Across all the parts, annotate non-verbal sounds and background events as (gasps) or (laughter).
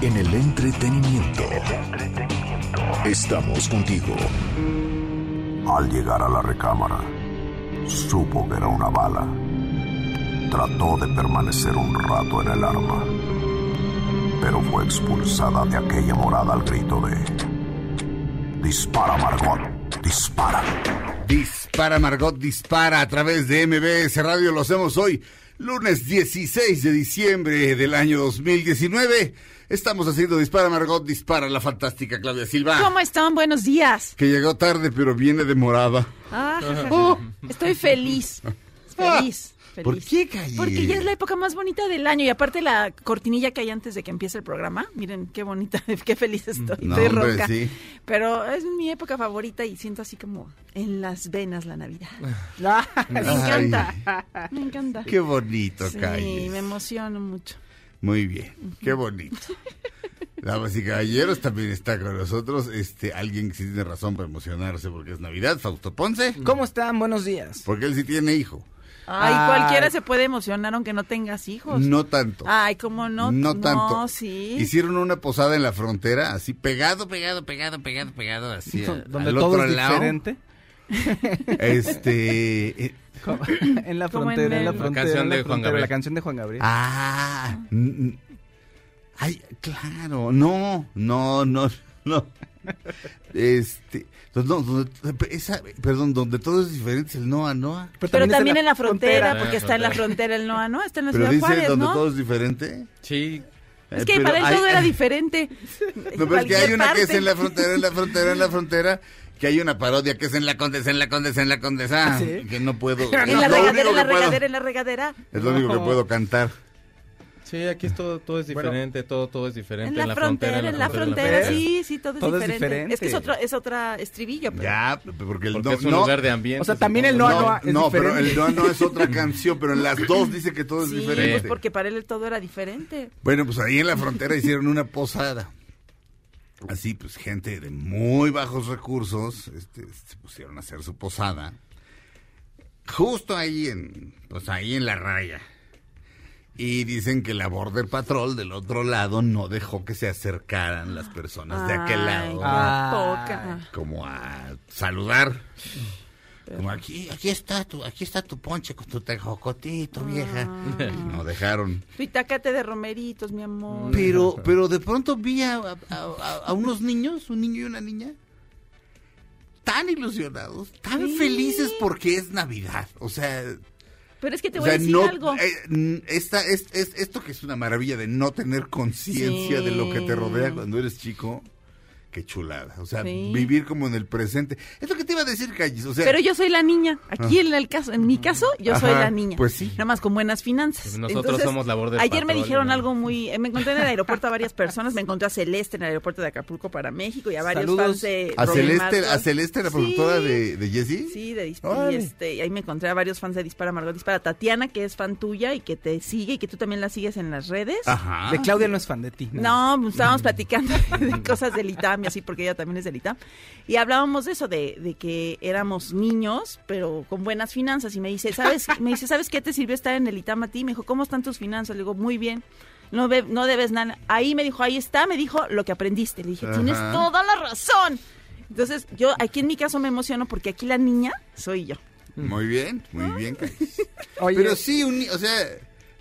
En el entretenimiento. Estamos contigo. Al llegar a la recámara, supo que era una bala. Trató de permanecer un rato en el arma, pero fue expulsada de aquella morada al grito de... Dispara, Margot, dispara. Dispara, Margot, dispara a través de MBS Radio. Lo hacemos hoy, lunes 16 de diciembre del año 2019. Estamos haciendo Dispara, Margot, dispara la fantástica Claudia Silva. ¿Cómo están? Buenos días. Que llegó tarde, pero viene demorada. Ah, uh, estoy feliz. Feliz. (laughs) Feliz. ¿Por qué, Calle? Porque ya es la época más bonita del año y aparte la cortinilla que hay antes de que empiece el programa, miren qué bonita, (laughs) qué feliz estoy, No, estoy hombre, sí. Pero es mi época favorita y siento así como en las venas la Navidad. (laughs) me encanta, me encanta. Qué bonito, Sí, Calle. me emociono mucho. Muy bien, qué bonito. (laughs) Damas y caballeros, también está con nosotros este alguien que sí tiene razón para emocionarse porque es Navidad, Fausto Ponce, ¿Cómo están? Buenos días. porque él sí tiene hijo. Ay, Ay. cualquiera se puede emocionar aunque no tengas hijos. No tanto. Ay, ¿cómo no? No tanto. No, sí. Hicieron una posada en la frontera, así pegado, pegado, pegado, pegado, pegado, así (laughs) Donde al todo otro es lado. diferente. Este, eh, Como- (laughs) en la Como en frontera, en la frontera. La canción la de Juan frontera, Gabriel. La canción de Juan Gabriel. ah, ay, claro, no, no, no, no. Este, no, donde- esa, perdón, donde todo es diferente, es el Noa Noa. Pero también en la frontera, frontera. porque está en la frontera el Noa, ¿no? Está en la Pero ciudad dice Juárez, donde ¿no? todo es diferente. Sí, Es Eh, que pero para él hay- todo era diferente. (laughs) No, pero es que hay Cualquier una que es parte. en la frontera, en la frontera, en la frontera, que hay una parodia que es en la condesa, en la condesa, en la condesa, ¿Sí? que no puedo. (laughs) En es la regadera, en la que puedo- regadera, en la regadera. Es lo único que No. puedo cantar. sí, aquí es todo, todo es Bueno, diferente, todo, todo es diferente. En la, frontera, en la frontera, sí, sí, todo es Todo es diferente. diferente. Es que es otro, es otra estribillo. Pero... Ya, porque el Porque no, es un no, lugar de ambiente. O sea, también el no, Noa es no, pero diferente. el no, no es otra (laughs) canción, pero en las dos dice que todo es Sí, diferente. pues porque para él todo era diferente. Bueno, pues ahí en la frontera hicieron una posada. Así, pues gente de muy bajos recursos este, se pusieron a hacer su posada. Justo ahí en, pues ahí en la raya. Y dicen que la Border Patrol del otro lado no dejó que se acercaran las personas de aquel lado. Como a saludar. Como aquí, aquí está tu, aquí está tu ponche con tu tejocotito, vieja. Ah. No dejaron. Tu itacate de romeritos, mi amor. Pero, pero de pronto vi a, a- a- a unos niños, un niño y una niña, tan ilusionados, tan Sí. felices porque es Navidad. O sea, Pero es que te o voy sea, a decir no, algo. eh, esta, es, es- esto que es una maravilla de no tener conciencia Sí. de lo que te rodea cuando eres chico. Qué chulada. O sea, Sí. vivir como en el presente. Es lo que te iba a decir, Calles. O sea, Pero yo soy la niña. Aquí en el caso, en mi caso, yo soy la niña. pues sí. Nada más con buenas finanzas. Pues nosotros somos la Border Ayer me dijeron ¿no? algo muy. eh, Me encontré en el aeropuerto a varias personas. Me encontré a Celeste en el aeropuerto de Acapulco para México y a varios Saludos fans de. a Celeste, Marcos. a Celeste, la Sí. productora de, de Jessie. Sí, de Dis- y, Órale. este, y ahí me encontré a varios fans de Dispara Margot Dispara. Tatiana, que es fan tuya y que te sigue y que tú también la sigues en las redes. Ajá. De Claudia no es fan de ti. No, pues, estábamos platicando (laughs) de cosas del ITAM y así, porque ella también es del ITAM. Y hablábamos de eso, de, de que éramos niños, pero con buenas finanzas. Y me dice, ¿sabes me dice, ¿sabes qué te sirvió estar en el ITAM a ti? Me dijo, ¿cómo están tus finanzas? Le digo, muy bien. No, ve- no debes nada. Ahí me dijo, ahí está, me dijo lo que aprendiste. Le dije, tienes toda la razón. Entonces, yo aquí en mi caso me emociono porque aquí la niña soy yo. Muy bien, muy bien. Oye, Pero sí, un o sea,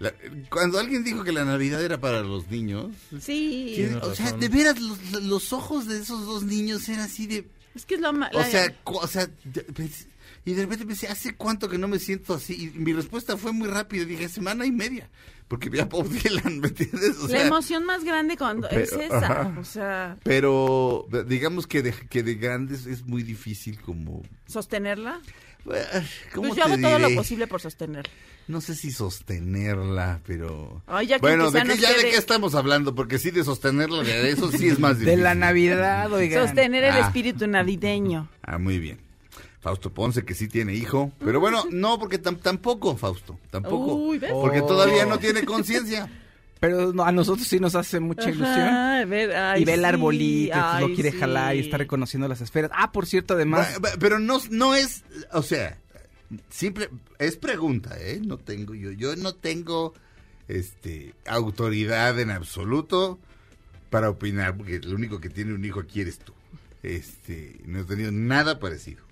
la- cuando alguien dijo que la Navidad era para los niños, Sí. que- o sea, de veras, los, los ojos de esos dos niños eran así de... Es que es lo más... O sea, o sea, pens- y de repente pensé, ¿hace cuánto que no me siento así? Y mi respuesta fue muy rápida, dije, semana y media, porque vi a Bob Dylan, ¿me entiendes? O la emoción más grande cuando pero- es esa. ajá. O sea, pero digamos que de, que de grandes es muy difícil como... sostenerla. ¿Cómo Pues yo te hago todo lo posible por sostenerlo. No sé si sostenerla, pero... Ay, ya que bueno, ¿de qué, de qué estamos hablando? Porque sí, de sostenerla, de eso sí es más (laughs) De difícil. la Navidad, oigan. Sostener el Ah. espíritu navideño. Ah, muy bien. Fausto Ponce, que sí tiene hijo. Pero bueno, no, porque tam- tampoco, Fausto. Tampoco. Uy, ¿ves? Porque Oh. todavía no tiene conciencia. Pero no, a nosotros sí nos hace mucha ilusión. Ajá, a ver, ay, y ve el arbolito, pues ay, lo quiere sí. jalar y está reconociendo las esferas. Ah, por cierto, además, Pero no, no es, o sea, simple, es pregunta, ¿eh? No tengo yo, yo no tengo, este, autoridad en absoluto para opinar, porque el único que tiene un hijo aquí eres tú. Este, no he tenido nada parecido.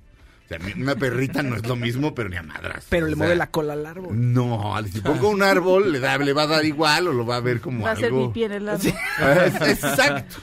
Mi- una perrita no es lo mismo, pero ni a madras. pero le mueve la cola al árbol. No, si pongo un árbol, le, da, le va a dar igual o lo va a ver como Va a ser algo. pipí en el árbol. Es- Exacto.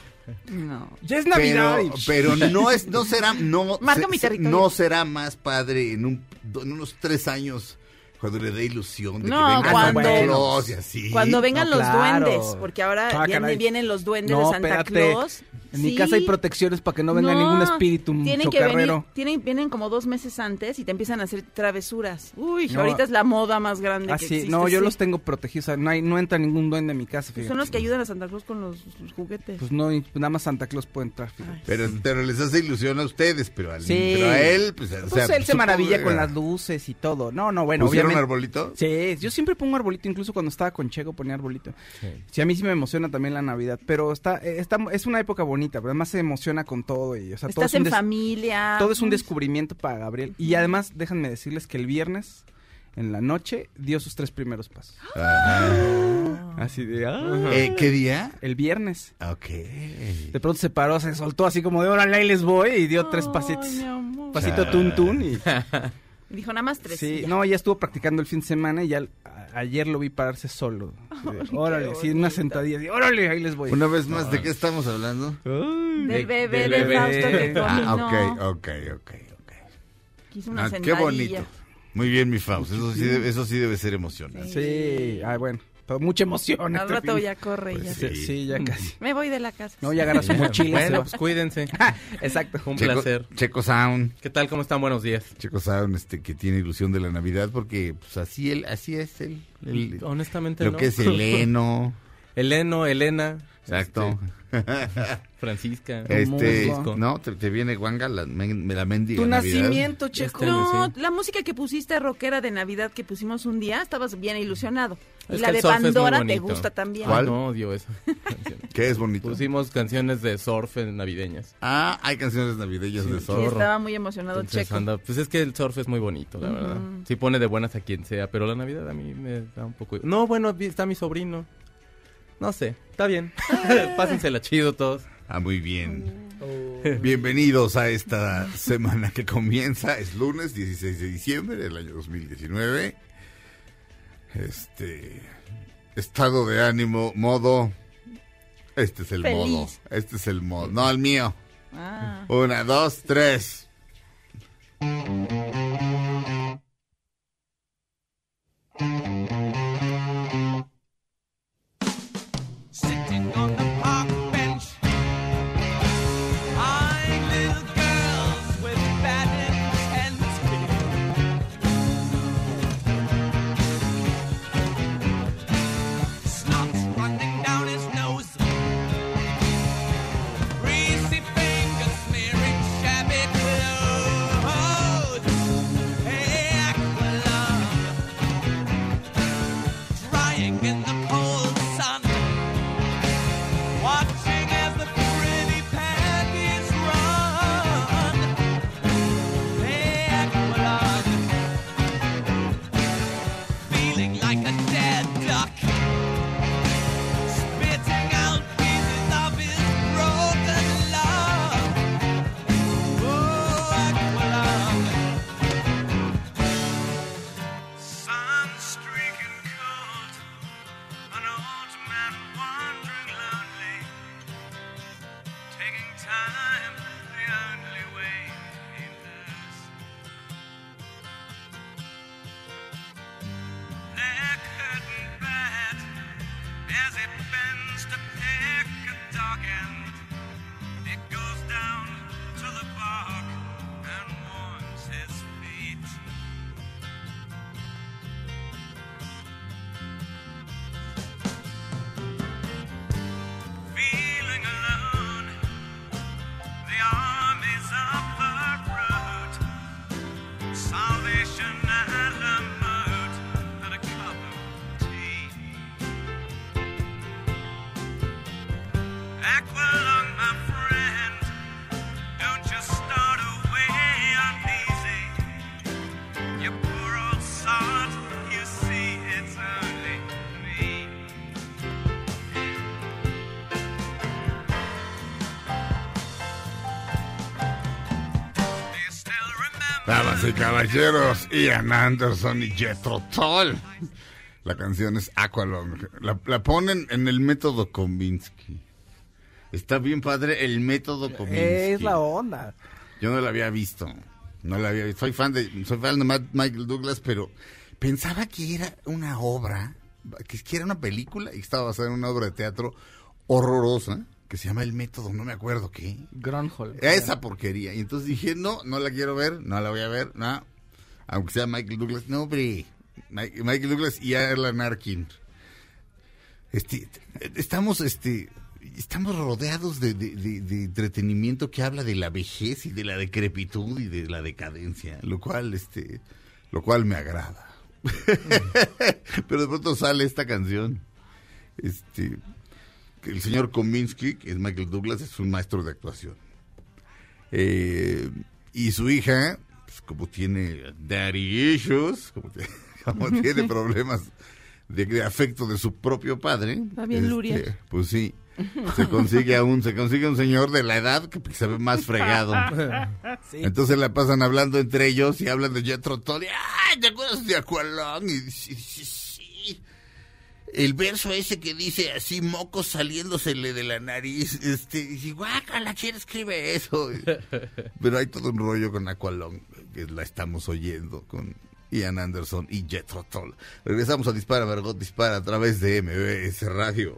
No. Ya es Navidad. Pero, pero no es, no será, no, Marca se- mi territorio. no será más padre en un, en unos tres años cuando le dé ilusión de No, que venga cuando- Santa Claus y así. Cuando vengan No, los claro. duendes, porque ahora Ah, vienen, vienen los duendes No, de Santa espérate. Claus. En mi Sí. casa hay protecciones para que no venga No, ningún espíritu tienen que venir, tienen, vienen como dos meses antes y te empiezan a hacer travesuras. Uy, No. ahorita es la moda más grande Ah, que sí. existe. No, yo sí. los tengo protegidos. o sea, no, hay, no entra ningún duende a mi casa. Pues son los que ayudan a Santa Claus con los, los juguetes. Pues no, y nada más Santa Claus puede entrar. Ay. Pero, pero les hace ilusión a ustedes, pero, al, Sí. pero a él, pues, o Pues sea, él se maravilla con las luces y todo. No, no, bueno, ¿Pusieron obviamente. arbolito? Sí, yo siempre pongo arbolito, incluso cuando estaba con Chego ponía arbolito. Sí, a mí sí me emociona también la Navidad, pero está, eh, está es una época bonita, pero además se emociona con todo y, o sea, todo Estás es un en familia. todo es un descubrimiento para Gabriel. Y además, déjenme decirles que el viernes en la noche dio sus tres primeros pasos. Ajá. Así de, ah. Eh, ¿Qué día? el viernes. Ok. De pronto se paró, se soltó así como de, órale, ahí les voy y dio tres pasitos. mi amor. Pasito tun tun y (laughs) Dijo nada más tres. Sí, ya. no, ya estuvo practicando el fin de semana y ya a- ayer lo vi pararse solo. (laughs) Órale, sí, una sentadilla. de, órale, ahí les voy. Una vez más, ¿de qué estamos hablando? Ay. Del bebé del de, bebé. Fausto que Ah, combinó. ok, ok, ok, ok. Quiso una Ah, qué bonito. Muy bien, mi Faust. Eso sí, debe, eso sí debe ser emocionante. Sí, ay, bueno, mucha emoción. Al este rato fin. ya corre y ya. Pues Sí, sí, ya casi. (laughs) Me voy de la casa. No, ya agarra su mochila. Bueno, pues cuídense. (laughs) Exacto. Un Checo, placer. Checo Sound. ¿Qué tal? ¿Cómo están? Buenos días. Checo Sound, este, que tiene ilusión de la Navidad porque pues así él, así es él. él- Honestamente, lo no. que es (laughs) el heno. Eleno, Elena. Exacto. este, (laughs) Francisca. Este, musgo. no, te, te viene Wanga la, men- la mendiga Tu Navidad. nacimiento, Checo. Este No, sí. la música que pusiste rockera de Navidad que pusimos un día, estabas bien ilusionado. Y la de surf Pandora te gusta también. ¿Cuál? Ay, no, odio esa. (laughs) Que es bonito. Pusimos canciones de surf en navideñas. Ah, hay canciones navideñas de Sí, zorro. estaba muy emocionado Entonces, Checo. anda- pues es que el surf es muy bonito, la verdad. Sí pone de buenas a quien sea, pero la Navidad a mí me da un poco... No, bueno, está mi sobrino. No sé, está bien. (laughs) Pásensela chido todos. Ah, muy bien. Bienvenidos a esta semana que comienza. Es lunes 16 de diciembre del año 2019. Este. Estado de ánimo, modo. Este es el Feliz. modo. Este es el modo. No, el mío. Ah. Una, dos, tres. Caballeros, Ian Anderson y Jethro Tull. La canción es Aqualung. La, la ponen en el método Kominsky. Está bien padre el método Kominsky. Es la onda. Yo no la había visto. No la había visto. Soy fan de, soy fan de Matt- Michael Douglas, pero pensaba que era una obra, que, que era una película y que estaba basada en una obra de teatro horrorosa que se llama El Método, no me acuerdo qué. Gronholm. Esa porquería. Y entonces dije, no, no la quiero ver, no la voy a ver, no. Aunque sea Michael Douglas. No, hombre. Mi- Michael Douglas y Alan Arkin. Este, estamos, este, estamos rodeados de, de- de- de entretenimiento que habla de la vejez y de la decrepitud y de la decadencia, lo cual, este, lo cual me agrada. (laughs) Pero de pronto sale esta canción. Este, el señor Kominsky, que es Michael Douglas, es un maestro de actuación. Eh, y su hija, pues, como tiene daddy issues, como, (laughs) tiene (laughs) problemas de, de afecto de su propio padre, Está bien, Luria. pues sí, (laughs) se consigue a un, se consigue un señor de la edad que se ve más fregado. Entonces la pasan hablando entre ellos y hablan de Jethro Tull. y, ¡Ay, te acuerdas de Aqualung! Y sí, sí. El verso ese que dice así, mocos saliéndosele de la nariz. Este, y dice, guácala, ¿quién escribe eso? (laughs) Pero hay todo un rollo con Aqualung, que la estamos oyendo con Ian Anderson y Jethro Tull. Regresamos a Dispara, Margot Dispara a través de MBS Radio.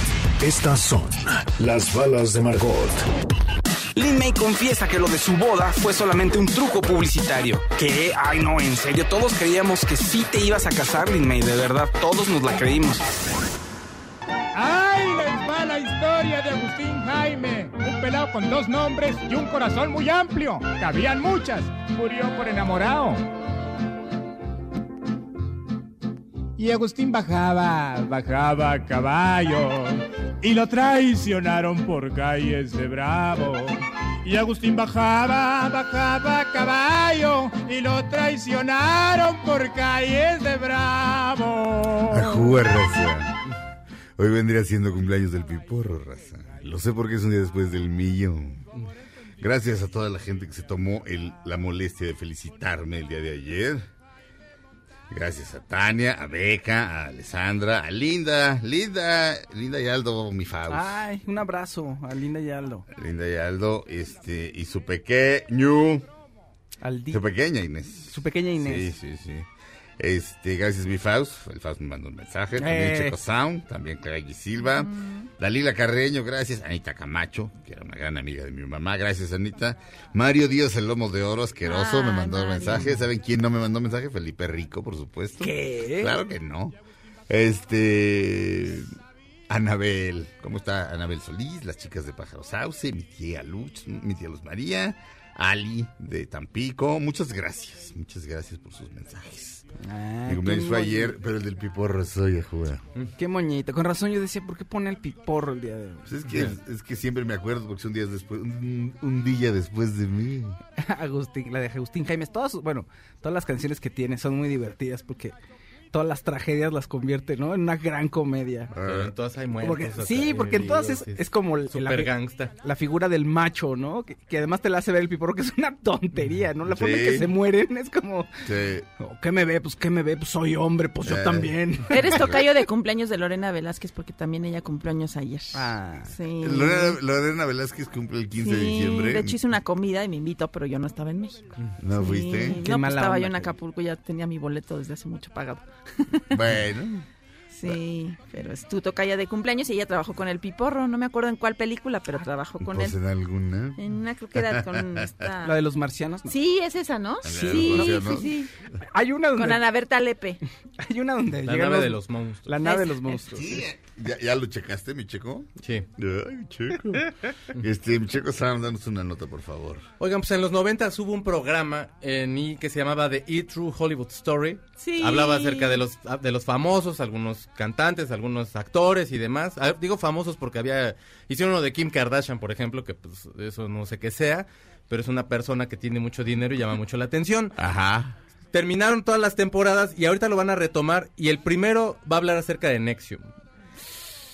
Estas son las balas de Margot. Lin May confiesa que lo de su boda fue solamente un truco publicitario. ¿Qué? Ay, no, en serio, todos creíamos que sí te ibas a casar, Lin May, de verdad, todos nos la creímos. ¡Ay, les va la historia de Agustín Jaime! Un pelado con dos nombres y un corazón muy amplio. Cabían muchas. Murió por enamorado. Y Agustín bajaba, bajaba a caballo. Y lo traicionaron por calles de Bravo. Y Agustín bajaba, bajaba a caballo. Y lo traicionaron por calles de Bravo. Ajúa, raza. Hoy vendría siendo cumpleaños del piporro, raza. Lo sé porque es un día después del millón. Gracias a toda la gente que se tomó la molestia de felicitarme el día de ayer. Gracias a Tania, a Beca, a Alessandra, a Linda, Linda, Linda y Aldo, mi Faust. Ay, un abrazo a Linda y Aldo. Linda y Aldo, este, y su pequeño, Al di- su pequeña Inés. Su pequeña Inés. Sí, sí, sí. Este, gracias mi Faust. El Faust me mandó un mensaje. También Eh. Checo Sound, también Clay Silva. Dalila Carreño, gracias. Anita Camacho, que era una gran amiga de mi mamá. Gracias, Anita. Mario Díaz, el lomo de oro asqueroso, me Ay, mandó un mensaje. ¿Saben quién no me mandó mensaje? Felipe Rico, por supuesto. ¿Qué? Claro que no. Este. Anabel, ¿cómo está Anabel Solís? Las chicas de Pájaro Sauce, mi tía Luz, mi tía Luz María, Ali de Tampico. Muchas gracias, muchas gracias por sus mensajes. Ah, Mi cumpleaños fue ayer, pero el del piporro soy a jugar. Qué moñito. Con razón yo decía, ¿por qué pone el piporro el día de hoy? Pues es, que, es que siempre me acuerdo porque son días después, un, un día después de mí. (laughs) Agustín, la de Agustín Jaimes, todas, bueno, todas las canciones que tiene son muy divertidas porque todas las tragedias las convierte, ¿no? En una gran comedia. Pero en todas hay muertos. Porque, sí, porque en todas es, sí, es como el- la, Super gangsta. la figura del macho, ¿no? Que, que además te la hace ver el piporro que es una tontería, ¿no? La forma en que se mueren es como, Sí. "Oh, ¿qué me ve? Pues, ¿qué me ve? Pues soy hombre, pues yo Eh. también. (laughs) Eres tocayo de cumpleaños de Lorena Velázquez porque también ella cumplió años ayer. Ah, Sí. Lorena, Lorena Velázquez cumple el 15 de diciembre. de hecho hice una comida y me invitó, pero yo no estaba en México. ¿No Sí, fuiste? Qué no, pues mala estaba onda, yo en Acapulco, ya tenía mi boleto desde hace mucho pagado. (laughs) Bueno. Sí, pero es tu tocaya de cumpleaños y ella trabajó con el Piporro. No me acuerdo en cuál película, pero trabajó con Pues él. en alguna. En una creo que era con esta... (laughs) La de los marcianos. ¿no? Sí, es esa, ¿no? Sí, sí, sí. Hay una donde Con Ana Berta Lepe. (laughs) hay una donde La nave de los monstruos. La nave de los monstruos. Sí, ¿Ya, ya lo checaste, mi checo? Sí. Ay, checo. (laughs) Este, mi checo, Sam, danos una nota, por favor. Oigan, pues en los 90 hubo un programa en I que se llamaba The E True Hollywood Story. Sí. Hablaba acerca de los de los famosos, algunos cantantes, algunos actores y demás. Ah, Digo famosos porque había hicieron uno de Kim Kardashian, por ejemplo, que pues eso no sé qué sea, pero es una persona que tiene mucho dinero y llama mucho la atención. Ajá. Terminaron todas las temporadas y ahorita lo van a retomar y el primero va a hablar acerca de Nexium.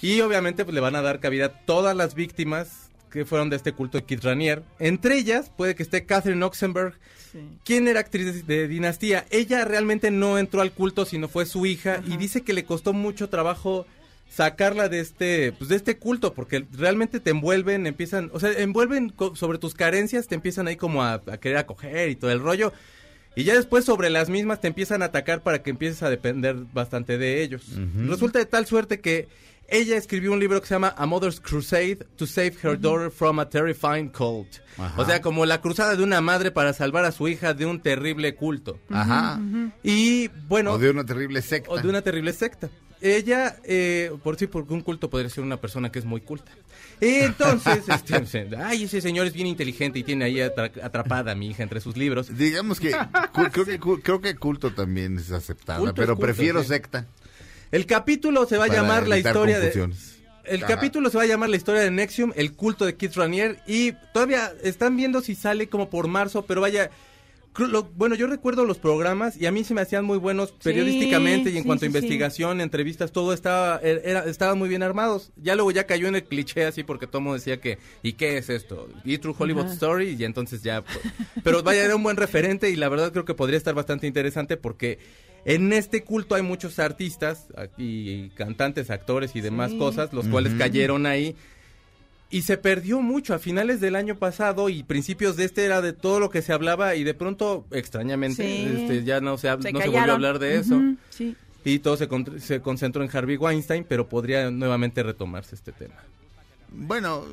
Y obviamente pues, le van a dar cabida a todas las víctimas que fueron de este culto de Kid Ranier. Entre ellas puede que esté Catherine Oxenberg, Sí. quien era actriz de, de Dinastía. Ella realmente no entró al culto, sino fue su hija y dice que le costó mucho trabajo sacarla de este pues de este culto porque realmente te envuelven, empiezan, o sea, envuelven sobre tus carencias, te empiezan ahí como a, a querer acoger y todo el rollo. Y ya después sobre las mismas te empiezan a atacar para que empieces a depender bastante de ellos. Resulta de tal suerte que ella escribió un libro que se llama A Mother's Crusade to Save Her Daughter from a Terrifying Cult. Ajá. O sea, como la cruzada de una madre para salvar a su hija de un terrible culto. Ajá. Y bueno, O de una terrible secta. o de una terrible secta. Ella, eh, por sí, porque un culto podría ser una persona que es muy culta. Entonces, (laughs) este, ay, ese señor es bien inteligente y tiene ahí atra- atrapada a mi hija entre sus libros. Digamos que (laughs) creo, que cu- creo que culto también es es pero culto, prefiero sí. secta. El capítulo se va a llamar la historia de... El Ajá. capítulo se va a llamar la historia de Nexium, el culto de Kid Ranier y todavía están viendo si sale como por marzo, pero vaya, lo- bueno, yo recuerdo los programas y a mí se me hacían muy buenos periodísticamente y en sí, cuanto a sí, investigación, entrevistas, todo estaba er- era, estaban muy bien armados. Ya luego ya cayó en el cliché así porque todo el mundo decía que ¿y qué es esto? Y True Hollywood Ajá. Story y entonces ya pues, pero vaya era un buen referente y la verdad creo que podría estar bastante interesante porque en este culto hay muchos artistas y cantantes, actores y demás Sí. cosas, los cuales cayeron ahí. Y se perdió mucho a finales del año pasado y principios de este era de todo lo que se hablaba y de pronto, extrañamente, Sí. este, ya no se, hab- Se no se volvió a hablar de eso. Sí. Y todo se, con- se concentró en Harvey Weinstein, pero podría nuevamente retomarse este tema. Bueno,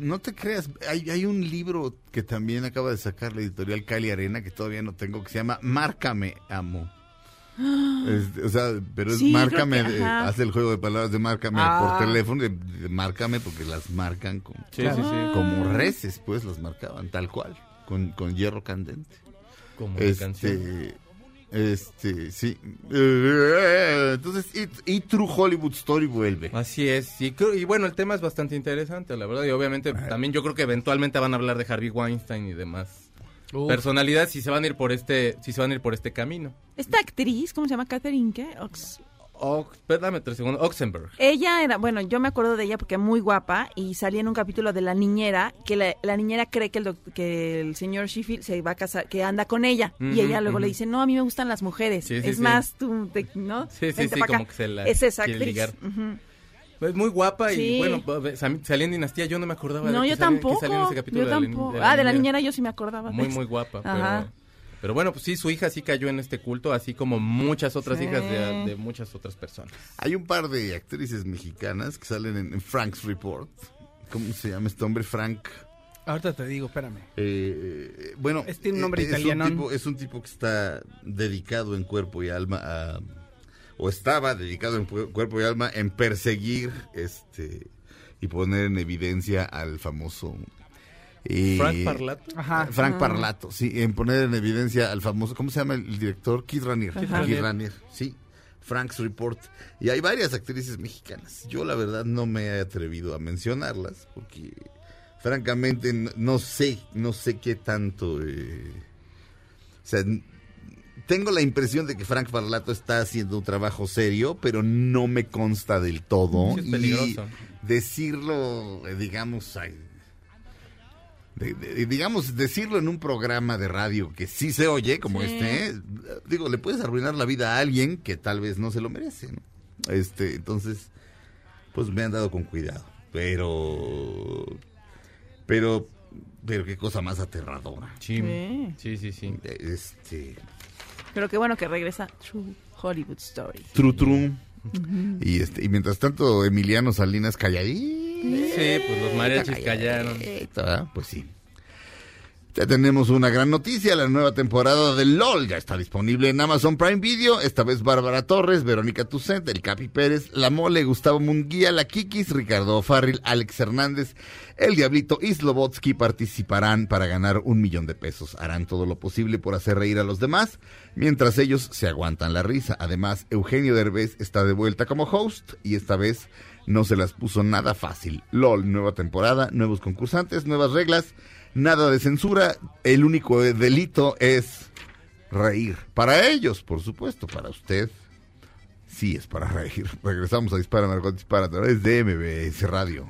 no te creas, hay, hay un libro que también acaba de sacar la editorial Cali Arena que todavía no tengo, que se llama Márcame, amo. (gasps) Es- o sea, pero es Sí, márcame, que- hace el juego de palabras de márcame Ah. por teléfono, de, de márcame porque las marcan como, Sí, sí, sí. como reces, pues las marcaban tal cual, con, con hierro candente. Como. Este, este, sí. Eh, Entonces, y, y True Hollywood Story vuelve. Así es, y, creo- y bueno, el tema es bastante interesante, la verdad, y obviamente también yo creo que eventualmente van a hablar de Harvey Weinstein y demás personalidades si se van a ir por este, si se van a ir por este camino. Esta actriz, ¿cómo se llama? Catherine, ¿qué? Ox, espérame tres segundos, Oxenberg. Ella era, bueno, yo me acuerdo de ella porque muy guapa y salía en un capítulo de la niñera que la, la niñera cree que el, doc- que el señor Sheffield se va a casar, que anda con ella y ella luego le dice, no, a mí me gustan las mujeres, Sí, sí, es sí. más tú, te- ¿no? Sí, sí, Vente sí, pa' acá". como que se la Es esa quiere ligar. Es muy guapa y bueno, pues, sal- salía en Dinastía, yo no me acordaba No, de que yo salía- que tampoco, salía en ese capítulo yo de la ni- tampoco. de la ah, de la niñera. yo sí me acordaba. Muy, muy guapa, Ajá. pero... Pero bueno, pues sí, su hija sí cayó en este culto, así como muchas otras Sí. hijas de, de muchas otras personas. Hay un par de actrices mexicanas que salen en, en Frank's Report. ¿Cómo se llama este hombre? Frank. Ahorita te digo, espérame. eh, bueno, Es- tiene un nombre eh, es italiano. Un tipo, es un tipo que está dedicado en cuerpo y alma a. O estaba dedicado en cuerpo y alma en perseguir este y poner en evidencia al famoso. Frank Parlato. Ajá. Frank Parlato, sí, en poner en evidencia al famoso, ¿cómo se llama el director? Kid Ranier. Kid Ranier. Sí. Frank's Report. Y hay varias actrices mexicanas. Yo la verdad no me he atrevido a mencionarlas porque francamente no, no sé, no sé qué tanto... eh, o sea, tengo la impresión de que Frank Parlato está haciendo un trabajo serio, pero no me consta del todo. Sí, es y peligroso. decirlo, eh, digamos, ay, de- de- digamos, decirlo en un programa de radio que sí se oye, como Sí. este, eh, digo, le puedes arruinar la vida a alguien que tal vez no se lo merece, ¿no? Este, entonces, pues me han dado con cuidado. Pero, pero, pero qué cosa más aterradora. Sí, Sí. sí. Este, Pero qué bueno que regresa True Hollywood Story. Tru tru. Y este, y mientras tanto, Emiliano Salinas calladito. Sí, pues los mariachis callaron. ¿verdad? Pues sí. Ya tenemos una gran noticia, la nueva temporada de LOL ya está disponible en Amazon Prime Video, esta vez Bárbara Torres, Verónica Tucent, El Capi Pérez, La Mole, Gustavo Munguía, La Kikis, Ricardo Farril, Alex Hernández, El Diablito y Slobotsky participarán para ganar un millón de pesos. Harán todo lo posible por hacer reír a los demás, mientras ellos se aguantan la risa. Además, Eugenio Derbez está de vuelta como host y esta vez no se las puso nada fácil. LOL, nueva temporada, nuevos concursantes, nuevas reglas, nada de censura. El único delito es reír. Para ellos, por supuesto, para usted. Sí, es para reír. (laughs) Regresamos a Dispara, Margot Dispara a través de MBS Radio.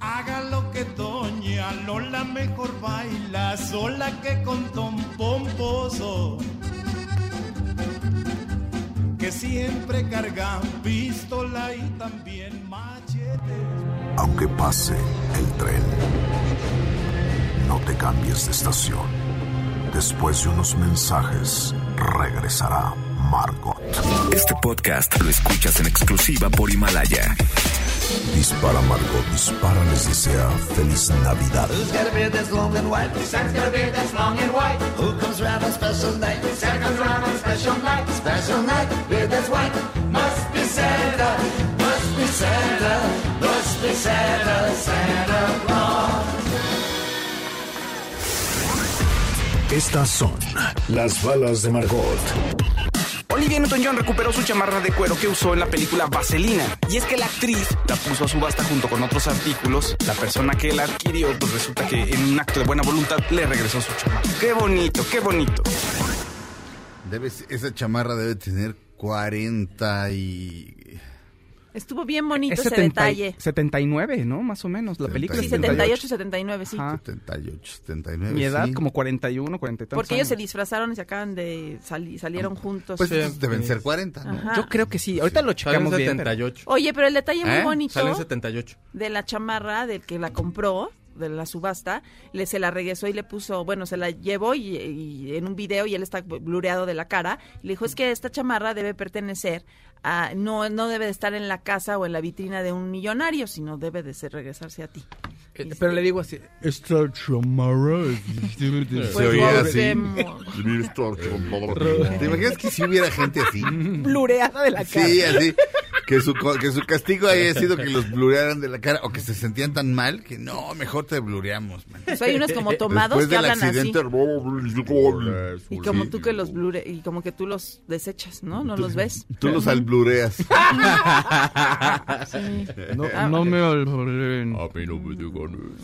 Haga lo que doña Lola mejor baila sola que con Tom Pomposo. Siempre carga pistola y también machete. Aunque pase el tren, no te cambies de estación. Después de unos mensajes, regresará Margot. Este podcast lo escuchas en exclusiva por Himalaya. Dispara Margot, dispara les desea feliz Navidad. Who's got a beard that's long and white? Santa's got a beard that's long and white. Who comes round on special night? Santa comes round on special night. Special night, beard that's white. Must be Santa, must be Santa, must be Santa, Santa Claus. Estas son las balas de Margot. Olivia Newton-John recuperó su chamarra de cuero que usó en la película Vaselina. Y es que la actriz la puso a subasta junto con otros artículos. La persona que la adquirió, pues resulta que en un acto de buena voluntad le regresó su chamarra. ¡Qué bonito, qué bonito! Debe, esa chamarra debe tener 40 y... Estuvo bien bonito Es ese 70 y- detalle. 79, ¿no? Más o menos. La película Sí, es 78 y 79, sí. Ajá. 78, 79. Mi edad, sí. como 41, 40 y tantos Porque ellos se años. disfrazaron y se acaban de salir, salieron juntos. Pues Sí. entonces deben ser 40, ¿no? Ajá. Yo creo que sí. Ahorita lo Salió en checamos bien. pero- 78. Oye, pero el detalle muy ¿Eh? bonito Salió en 78. de la chamarra del que la compró de la subasta, le se la regresó y le puso, bueno, se la llevó y, en un video y él está blureado de la cara, le dijo, es que esta chamarra debe pertenecer a, no, no debe de estar en la casa o en la vitrina de un millonario, sino debe de ser regresarse a ti. Eh, Pero le digo así, esta chamarra (laughs) Pues Se oía así. volvemos. (laughs) ¿Te imaginas que si hubiera gente así? (laughs) Blureada de la cara. Sí, así. Que su, que su castigo haya sido que los blurearan de la cara o que se sentían tan mal que no, mejor te blureamos, man. Pues hay unos como tomados Después que hablan accidente. así. Y como tú que los blure, y como que tú los desechas, ¿no? No los ves. Tú los alblureas. Sí. No, Ah. no me olviden.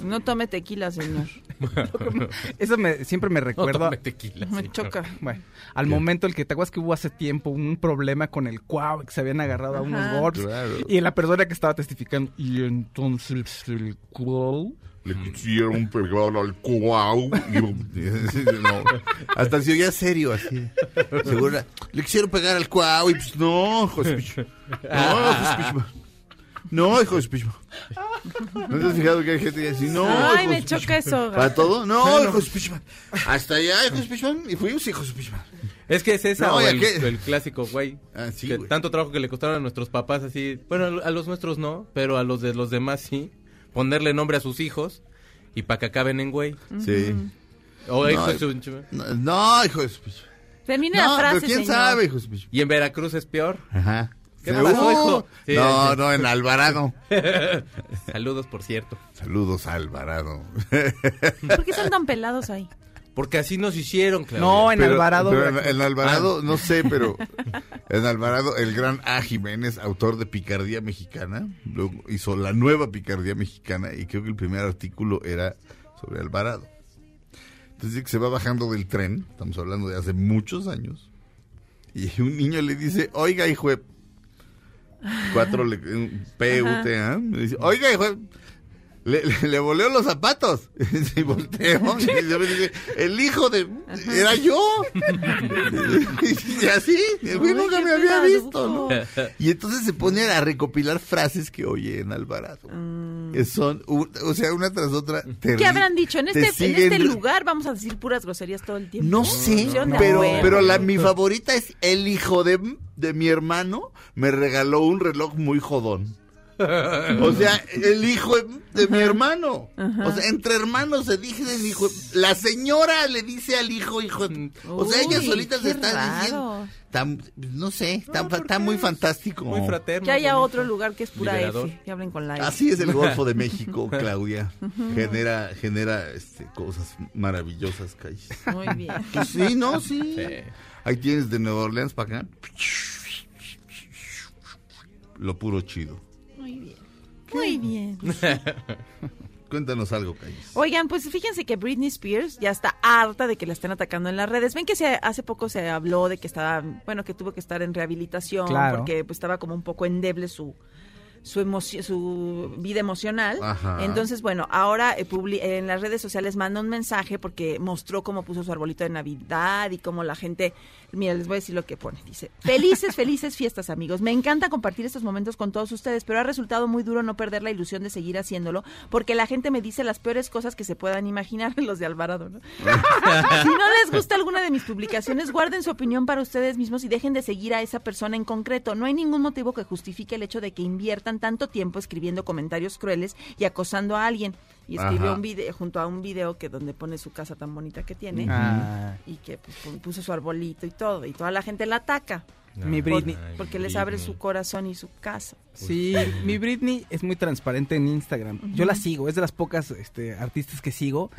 No tome tequila, señor. (laughs) Eso me, siempre me No recuerda. tome tequila. Me señor. choca. Bueno, al momento el que te acuerdas que hubo hace tiempo un problema con el cuau, que se habían agarrado a unos golpes. Claro. Y la persona que estaba testificando. Y entonces el cuau. Le quisieron pegar al cuau. Y- (laughs) no. Hasta se oía serio así. Seguro le quisieron pegar al cuau y pues no, hijo de. (laughs) No, hijo de. No, hijo de. ¿No te has fijado que hay gente que dice, no, Ay, me su choca eso. ¿Para todo? No, hijo de su picho. Hasta allá, hijo de su picho. Y fuimos hijo de su picho. Es que es esa No, o ¿y a el, el clásico, güey. Ah, sí, que güey. tanto trabajo que le costaron a nuestros papás así. Bueno, a los nuestros no, pero a los de los demás sí. Ponerle nombre a sus hijos y para que acaben en güey. Sí. O No, hijo de su- No, no, hijo de su No, la frase, pero quién señor. sabe, hijo de su. Y en Veracruz es peor. Ajá. ¿Qué pasó, hijo? Sí, no, sí. no, en Alvarado. (laughs) Saludos, por cierto. Saludos a Alvarado. ¿Por qué son tan pelados ahí? Porque así nos hicieron, Claudia. No, en Pero- Alvarado. pero en, Alvarado, Ah. no sé, pero (laughs) en Alvarado, el gran A. Jiménez, autor de Picardía Mexicana, luego hizo la nueva Picardía Mexicana y creo que el primer artículo era sobre Alvarado. Entonces dice que se va bajando del tren, estamos hablando de hace muchos años, y un niño le dice, oiga, hijo de... Cuatro, le, un P, U, T, ¿ah? Dice, oiga, hijo. Le, le, le voleo los zapatos. (laughs) y volteo. Y dice, el hijo de... Era yo. (laughs) y así. El güey Ay, nunca me había visto, ¿no? Y entonces se pone a recopilar frases que oye en Alvarado. Que son, un- o sea, una tras otra. Mm. ¿Qué habrán dicho? En te este, en este lugar vamos a decir puras groserías todo el tiempo. No sé, de pero, pero la, mi favorita es el hijo de... de mi hermano me regaló un reloj muy jodón. O sea, el hijo de mi hermano. O sea, entre hermanos se dice el hijo. La señora le dice al hijo, hijo. O sea, ella solita se está raro. diciendo. Tan- no sé, está, está muy fantástico. Muy fraterno. Que haya bonito. otro lugar que es pura Liberador. F. Que hablen con la F. Así es el (laughs) Golfo de México, Claudia. Genera, genera este, cosas maravillosas, calles. Muy bien. Pues sí, no, sí. Sí. Ahí tienes de Nueva Orleans para acá. Lo puro chido. Muy bien. Muy bien. (laughs) Cuéntanos algo, Calles. Oigan, pues fíjense que Britney Spears ya está harta de que la estén atacando en las redes. Ven que se, hace poco se habló de que estaba, bueno, que tuvo que estar en rehabilitación Claro. porque pues, estaba como un poco endeble su su su vida emocional. Ajá. Entonces, bueno, ahora eh, en las redes sociales manda un mensaje porque mostró cómo puso su arbolito de Navidad y cómo la gente, mira, les voy a decir lo que pone. Dice, felices, felices fiestas, amigos. Me encanta compartir estos momentos con todos ustedes, pero ha resultado muy duro no perder la ilusión de seguir haciéndolo porque la gente me dice las peores cosas que se puedan imaginar, los de Alvarado, ¿no? (laughs) si no les gusta alguna de mis publicaciones, guarden su opinión para ustedes mismos y dejen de seguir a esa persona en concreto. No hay ningún motivo que justifique el hecho de que inviertan tanto tiempo escribiendo comentarios crueles y acosando a alguien. Y escribió Ajá. un video junto a un video que donde pone su casa tan bonita que tiene Ah, y que pues, puso su arbolito y todo y toda la gente la ataca mi por- Britney. porque les abre su corazón y su casa. Sí, mi Britney es muy transparente en Instagram. Yo la sigo, es de las pocas este, artistas que sigo.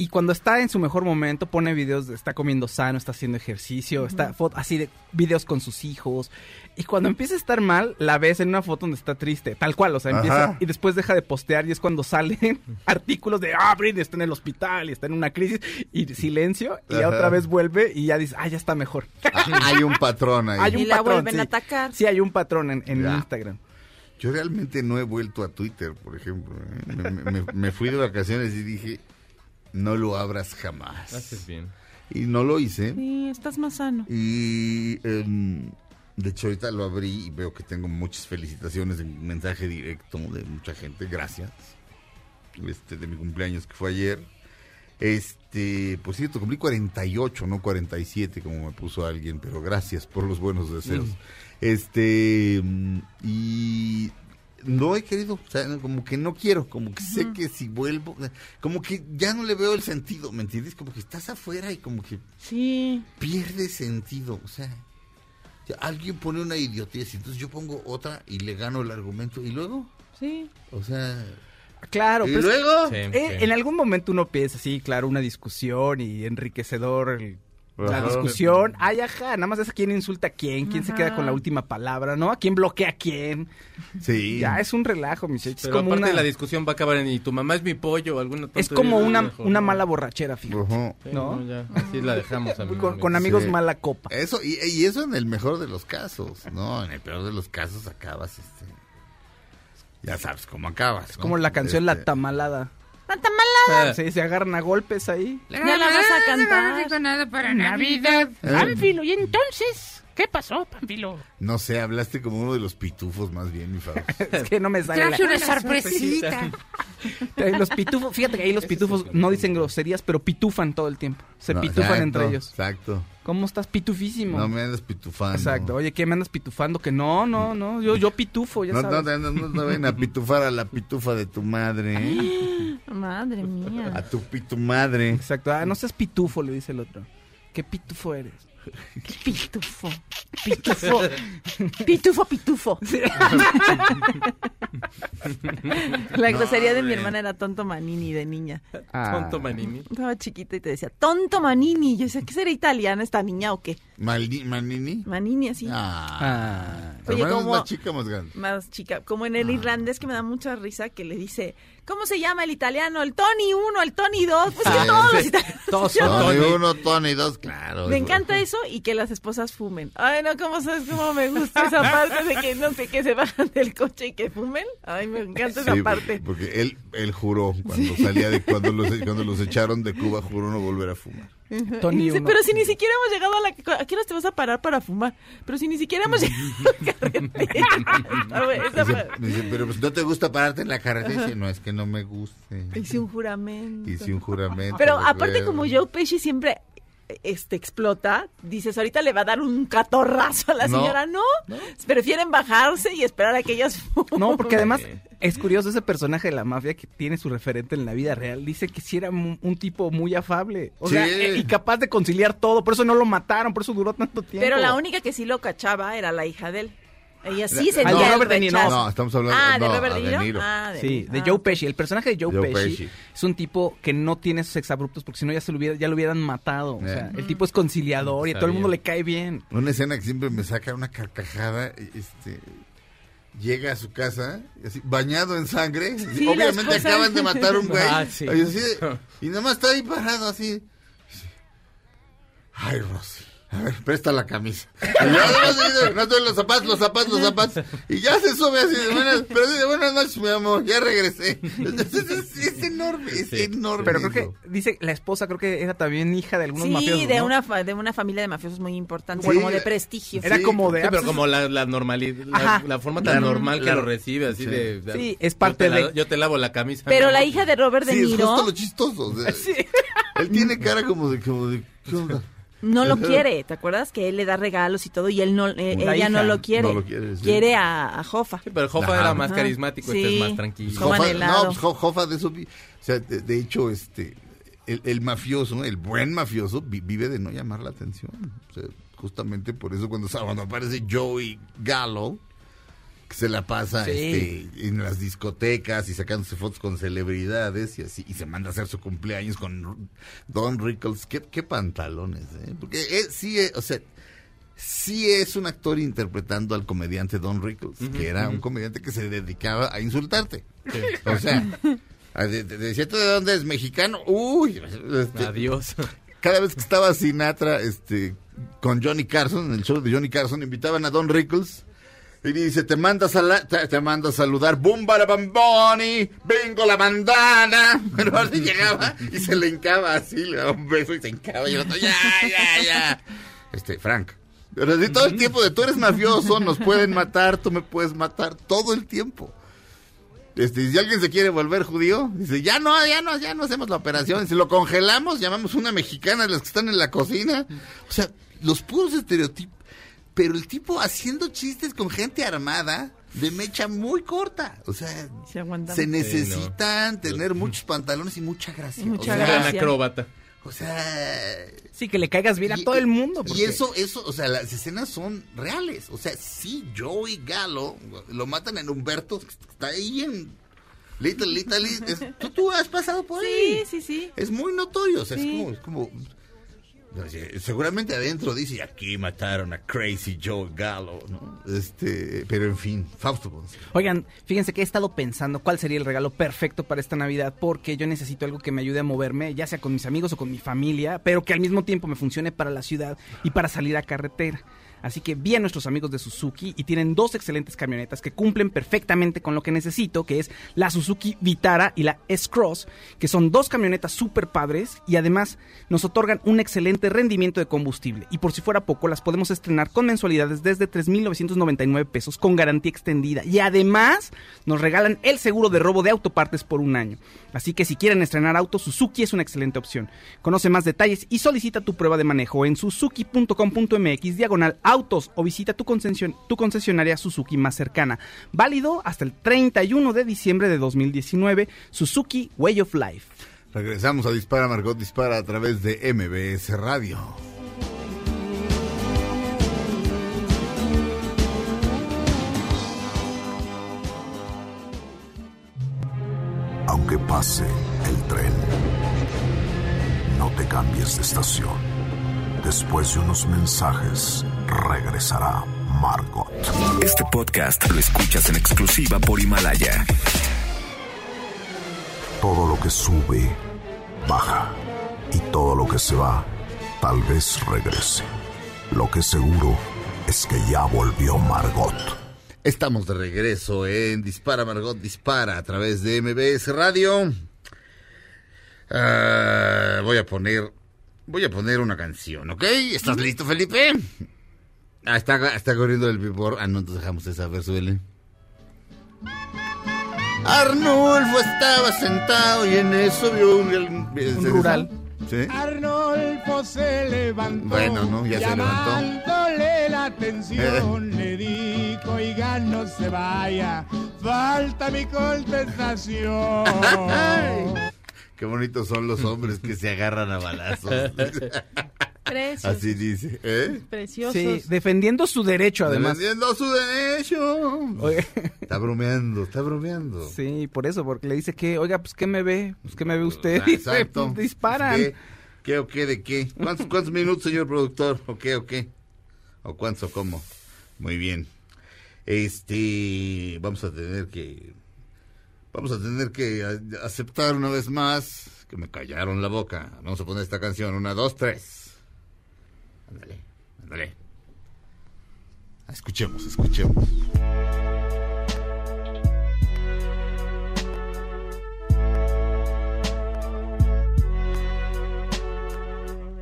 Y cuando está en su mejor momento, pone videos, de- está comiendo sano, está haciendo ejercicio, está fo- así de videos con sus hijos. Y cuando empieza a estar mal, la ves en una foto donde está triste, tal cual, o sea, empieza Ajá. y después deja de postear y es cuando salen (laughs) artículos de, ah, Britney está en el hospital y está en una crisis y silencio y Ajá. otra vez vuelve y ya dice, ah, ya está mejor. (laughs) Hay un patrón ahí. Hay Y un la patrón, vuelven sí. a atacar. Sí, hay un patrón en. Instagram. Yo realmente no he vuelto a Twitter, por ejemplo. ¿eh? Me, me- me- me fui de vacaciones y dije, no lo abras jamás. Haces bien. Y no lo hice. Sí, estás más sano. Y em, de hecho ahorita lo abrí y veo que tengo muchas felicitaciones en mensaje directo de mucha gente. Gracias. Este, de mi cumpleaños que fue ayer. Este, por cierto, cumplí 48, no 47 como me puso alguien, pero gracias por los buenos deseos. Este, mm, y no he querido, o sea, como que no quiero, como que sé que si vuelvo, como que ya no le veo el sentido, ¿me entiendes? Como que estás afuera y como que Sí. pierde sentido. O sea, ya alguien pone una idiotez y entonces yo pongo otra y le gano el argumento. ¿Y luego? Sí. O sea, Claro, ¿y pues, luego? Sí, eh, sí. en algún momento uno piensa, sí, claro, una discusión y enriquecedor el- la Ajá. discusión. Ay, ajá, nada más es a quién insulta a quién, quién se queda con la última palabra, ¿no? A quién bloquea a quién. Sí. Ya es un relajo, mi Es Pero como aparte una, la discusión va a acabar en y tu mamá es mi pollo o alguna es como una, mejor, una ¿no? mala borrachera, fíjate. Ajá. Sí, ¿no? no, ya, así la dejamos amigo. Con, con amigos Sí. mala copa. Eso, y, y eso en el mejor de los casos, ¿no? En el peor de los casos acabas, este... Ya sabes cómo acabas. ¿no? Como la canción La Este, Tamalada. ¡Tanta mala! Ah, Sí, se agarran a golpes ahí. Ya la vas a cantar. nada para Navidad. Pánfilo, ¿y entonces? ¿Qué pasó, Pánfilo? No sé, hablaste como uno de los pitufos más bien, mi Fausto. (laughs) Es que no me sale la... Traje una sorpresita. Eh, (laughs) Los pitufos, fíjate que ahí los pitufos no dicen groserías, pero pitufan todo el tiempo. Se No, pitufan exacto, entre ellos. Exacto. ¿Cómo estás pitufísimo? No me andas pitufando. Exacto. Oye, ¿qué me andas pitufando? Que no, no, no. Yo, yo pitufo, ya No, no, sabes. no, no, no ven a (laughs) pitufar a la pitufa de tu madre, ¿eh? Madre mía. A tu pitu madre. Exacto. Ah, no seas pitufo, le dice el otro. ¿Qué pitufo eres? Pitufo. Pitufo. Pitufo, pitufo. La grosería de mi hermana era tonto manini de niña. Ah. Tonto Manini. Estaba chiquita y te decía, tonto manini. Yo decía, ¿qué será italiana esta niña o qué? Maldi- Manini. Manini así. Ah. Ah. Oye, como- más chica más grande. Más chica, como en el irlandés que me da mucha risa que le dice, ¿cómo se llama el italiano? El Tony 1, el Tony 2. Pues Ah, que todos los italianos. Todos Yo- son Tony Tony. uno, Tony dos, claro. Me encanta eso y que las esposas fumen. Ay, no, ¿cómo sabes cómo me gusta esa parte de que no sé que se bajan del coche y que fumen? Ay, me encanta esa Sí, parte. porque, porque él, él juró cuando salía de cuando los, cuando los echaron de Cuba, juró no volver a fumar. Tony dice, uno. pero si ni siquiera hemos llegado a la... ¿A qué hora te vas a parar para fumar? Pero si ni siquiera hemos llegado a la carretera. (laughs) A ver, esa Dice, dice, pero pues no te gusta pararte en la carretera. Dice, no, es que no me guste. Hice un juramento. Hice un juramento. Pero aparte como Joe Pesci siempre este explota, dices, ahorita le va a dar un catorrazo a la No. señora. No, prefieren bajarse y esperar a que ellas... (laughs) No, porque además es curioso ese personaje de la mafia que tiene su referente en la vida real. Dice que sí era un tipo muy afable. O Sí. sea, y capaz de conciliar todo. Por eso no lo mataron, por eso duró tanto tiempo. Pero la única que sí lo cachaba era la hija de él. Ella sí La- sentía Ah, de el Robert De Niro. No, estamos hablando- Ah, ¿de no, Robert De De Niro? Niro. Ah, de- Sí, de ah. Joe Pesci. El personaje de Joe, Joe Pesci, Pesci. es un tipo que no tiene esos exabruptos porque si no ya, se lo hubiera, ya lo hubieran matado. O sea, Eh. el tipo es conciliador y a todo el mundo le cae bien. Una escena que siempre me saca una carcajada, este llega a su casa, así, bañado en sangre, Sí, obviamente acaban de matar a un güey, (laughs) Ah, sí. y, así y nada más está ahí parado así. Ay, Rosy. A ver, presta la camisa. Y yo, no, no, los zapatos, los zapatos, los zapatos. Y ya se sube así de buenas, pero así de buenas noches, mi amor, ya regresé. Es, es- es enorme, es enorme. Pero creo que, dice, la esposa creo que era también hija de algunos Sí, mafiosos, de, ¿no? una fa- de una familia de mafiosos muy importante, Sí. como de prestigio. Era Sí, como de... Sí, pero como la, la normalidad, la, Ajá. la forma tan La- normal que la- lo recibe, así Sí. de, de- Sí, es yo parte te la- de- Yo te lavo la camisa. Pero la hija de Robert De Sí, es Niro justo lo chistoso. o sea, (laughs) Él tiene cara como de, como de, ¿qué onda? (laughs) no lo quiere, ¿te acuerdas? Que él le da regalos y todo y él no, eh, La ella no lo quiere. no lo quiere, sí. Quiere a, a Jofa. Sí, pero Jofa Ajá. era más carismático, Sí. este es más tranquilo. Jofa- no, pues Jo- Jofa de eso. O sea, de, de hecho, este, el, el mafioso, el buen mafioso, vi- vive de no llamar la atención. O sea, justamente por eso cuando, cuando aparece Joey Gallo, que se la pasa Sí. este, en las discotecas y sacándose fotos con celebridades y así, y se manda a hacer su cumpleaños con Don Rickles. Qué, qué pantalones, ¿eh? Porque eh, sí, eh, o sea, sí es un actor interpretando al comediante Don Rickles, que era un comediante que se dedicaba a insultarte. O sea, de- de- ¿tú de dónde es mexicano. Uy, este, Adiós. cada vez que estaba Sinatra este, con Johnny Carson, en el show de Johnny Carson, invitaban a Don Rickles. Y dice, te manda, a te, te manda a saludar, boom, bamboni, vengo la bandana. (laughs) Pero así llegaba y se le hincaba así, le daba un beso y se hincaba y el otro, ya, ya, ya. Este, Frank. Pero así todo el tiempo de tú eres mafioso, nos pueden matar, tú me puedes matar, todo el tiempo. Este, si alguien se quiere volver judío, dice, ya no, ya no, ya no hacemos la operación. Si lo congelamos, llamamos una mexicana de las que están en la cocina. O sea, los puros estereotipos. Pero el tipo haciendo chistes con gente armada de mecha muy corta. O sea, Se necesitan tener muchos pantalones y mucha gracia. Mucha o sea, Gran gracia. acróbata. o sea, Sí, que le caigas bien a y- todo el mundo. Y eso, eso, o sea, las escenas son reales. O sea, sí, Joey Galo lo matan en Humberto, que está ahí en Little Little. es- tú, tú has pasado por Sí, ahí. sí, sí. Es muy notorio. O sea, Sí. es como. Es como seguramente adentro dice aquí mataron a Crazy Joe Gallo, ¿no? Este, pero en fin, Fausto Ponce. Oigan, fíjense que he estado pensando cuál sería el regalo perfecto para esta Navidad porque yo necesito algo que me ayude a moverme, ya sea con mis amigos o con mi familia, pero que al mismo tiempo me funcione para la ciudad y para salir a carretera. Así que vi a nuestros amigos de Suzuki y tienen dos excelentes camionetas que cumplen perfectamente con lo que necesito, que es la Suzuki Vitara y la S-Cross, que son dos camionetas súper padres y además nos otorgan un excelente rendimiento de combustible. Y por si fuera poco, las podemos estrenar con mensualidades desde 3.999 pesos con garantía extendida. Y además nos regalan el seguro de robo de autopartes por un año. Así que si quieren estrenar auto, Suzuki es una excelente opción. Conoce más detalles y solicita tu prueba de manejo en suzuki.com.mx diagonal autos o visita tu, concesión- tu concesionaria Suzuki más cercana. Válido hasta el 31 de diciembre de 2019. Suzuki Way of Life. Regresamos a Dispara, Margot Dispara a través de MBS Radio. Aunque pase el tren, no te cambies de estación. Después de unos mensajes, regresará Margot. Este podcast lo escuchas en exclusiva por Himalaya. Todo lo que sube, baja. Y todo lo que se va, tal vez regrese. Lo que seguro es que ya volvió Margot. Estamos de regreso en Dispara, Margot Dispara a través de MBS Radio. Ah, voy a poner, voy a poner una canción, ¿ok? ¿Estás listo, Felipe? Ah, está, está corriendo el vibor. Ah, no, entonces dejamos esa, a ver, súbele. Arnulfo estaba sentado y en eso vio un... Un rural. ¿Sí? Arnolfo se levantó. Bueno, ¿no? Ya se levantó. La atención, le dijo, oiga, no se vaya, falta mi contestación. (laughs) Qué bonitos son los hombres que se agarran a balazos. (laughs) Preciosos. Así dice. ¿Eh? Preciosos. Sí, defendiendo su derecho, además. Defendiendo su derecho. Oye, Está bromeando, está bromeando. sí, por eso, porque le dice que, oiga, pues, ¿qué me ve? Pues, ¿qué me ve usted? (laughs) Dice, Exacto. pues, disparan. ¿Qué? ¿Qué o qué de qué? ¿Cuántos, cuántos minutos, señor productor? ¿O qué o qué? ¿O cuántos o cómo? Muy bien. Este, vamos a tener que, vamos a tener que aceptar una vez más que me callaron la boca. Vamos a poner esta canción. Una, dos, tres. Ándale, ándale. Escuchemos, escuchemos.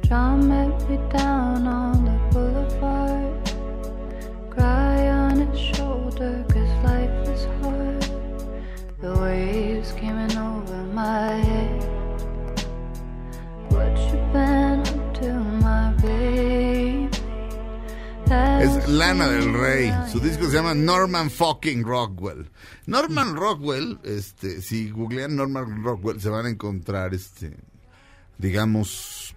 John met me down on the boulevard. Cry on his shoulder, cause life is hard. The waves over my head. What you been? Es Lana del Rey. Su disco se llama Norman fucking Rockwell. Norman Rockwell, este, si googlean Norman Rockwell se van a encontrar, este, digamos,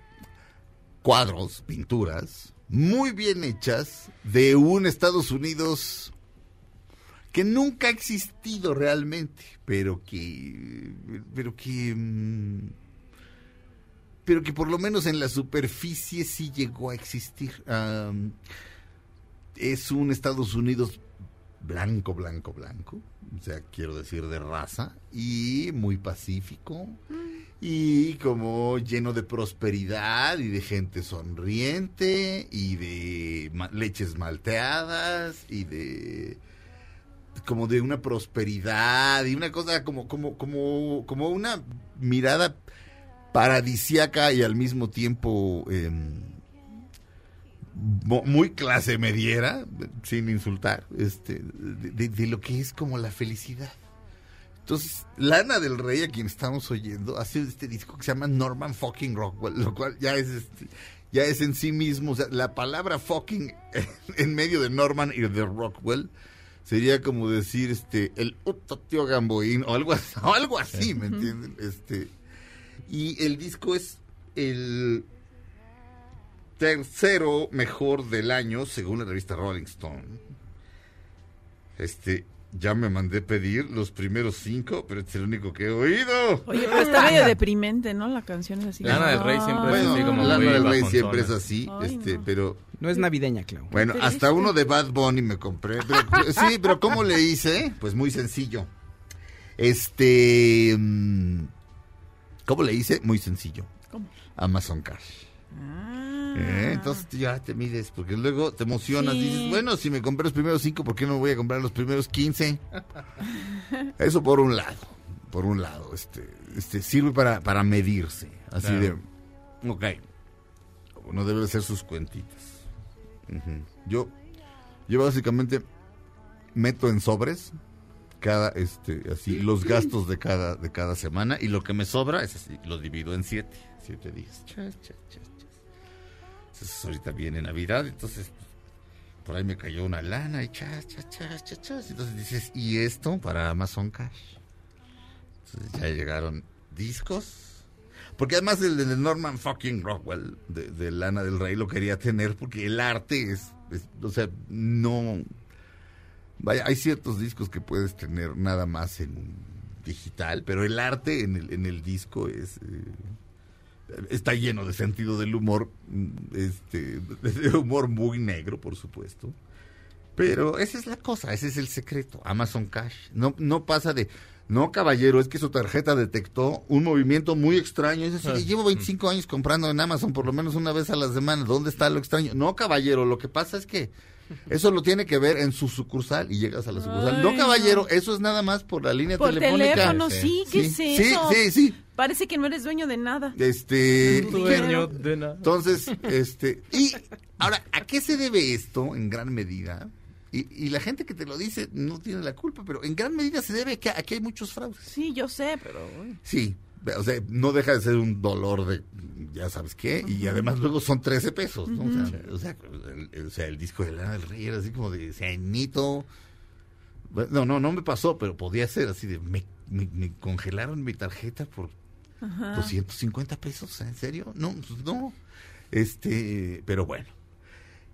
cuadros, pinturas muy bien hechas de un Estados Unidos que nunca ha existido realmente, pero que, pero que, mm, pero que por lo menos en la superficie sí llegó a existir. Es un Estados Unidos blanco, blanco, blanco, o sea, quiero decir de raza, y muy pacífico, y como lleno de prosperidad y de gente sonriente, y de ma- leches malteadas, y de como de una prosperidad y una cosa como como como como una mirada paradisiaca y al mismo tiempo em, muy clase mediera, sin insultar, este, de- de lo que es como la felicidad. Entonces, Lana del Rey, a quien estamos oyendo, hace este disco que se llama Norman fucking Rockwell, lo cual ya es este, ya es en sí mismo, o sea, la palabra fucking (laughs) en medio de Norman y de Rockwell sería como decir este el tío Gamboín o algo así, (laughs) o algo así, ¿me entienden? Este y el disco es el tercero mejor del año según la revista Rolling Stone. Este, ya me mandé pedir los primeros cinco, pero este es el único que he oído. Oye, pero está medio deprimente, ¿no? La canción es así. Lana del Rey siempre es así como Lana del Rey siempre es así, Ay, este, no. pero No es navideña, Clau. bueno, hasta uno de Bad Bunny me compré. Pero, sí, pero ¿cómo le hice? Pues muy sencillo. Este, mm, ¿cómo le hice? Muy sencillo. ¿Cómo? Amazon Cash. Ah. ¿Eh? Entonces ya te mides, porque luego te emocionas. Sí. Dices, bueno, si me compré los primeros cinco, ¿por qué no voy a comprar los primeros 15? (laughs) Eso por un lado. Por un lado, este, este sirve para, para medirse. Así Claro. de, ok, uno debe hacer sus cuentitas. Yo, yo básicamente meto en sobres cada, este, así, los gastos de cada, de cada semana y lo que me sobra es así, lo divido en siete, siete días. Chas, chas, chas. Ahorita viene Navidad, entonces por ahí me cayó una lana y chas, chas, chas, chas, chas. Entonces dices, ¿y esto para Amazon Cash? Entonces ya llegaron discos. Porque además el de Norman fucking Rockwell, de, Lana del Rey, lo quería tener porque el arte es, es- o sea, no... Vaya, hay ciertos discos que puedes tener nada más en digital, pero el arte en el, en el disco es... eh, está lleno de sentido del humor, este, de humor muy negro, por supuesto. Pero esa es la cosa, ese es el secreto. Amazon Cash. No, no pasa de, no caballero, es que su tarjeta detectó un movimiento muy extraño. Es decir, llevo 25 años comprando en Amazon por lo menos una vez a la semana. ¿Dónde está lo extraño? No, caballero, lo que pasa es que eso lo tiene que ver en su sucursal y llegas a la sucursal. Ay, no, no. caballero, eso es nada más por la línea Por telefónica. teléfono, sí, ¿qué sí, es sí, eso? sí, sí. Parece que no eres dueño de nada. Este, Dueño de nada. entonces, este, y ahora, ¿a qué se debe esto en gran medida? Y, y la gente que te lo dice no tiene la culpa, pero en gran medida se debe a que aquí hay muchos fraudes. Sí, yo sé, pero... Sí, O sea, no deja de ser un dolor de ya sabes qué, y además luego son 13 pesos, ¿no? O sea, o sea, el, el- o sea, el disco de Lana del Rey era así como de cianito. No, no, no me pasó, pero podía ser así de me, me- me congelaron mi tarjeta por Ajá. 250 pesos, ¿en serio? No, pues no. Este, pero bueno.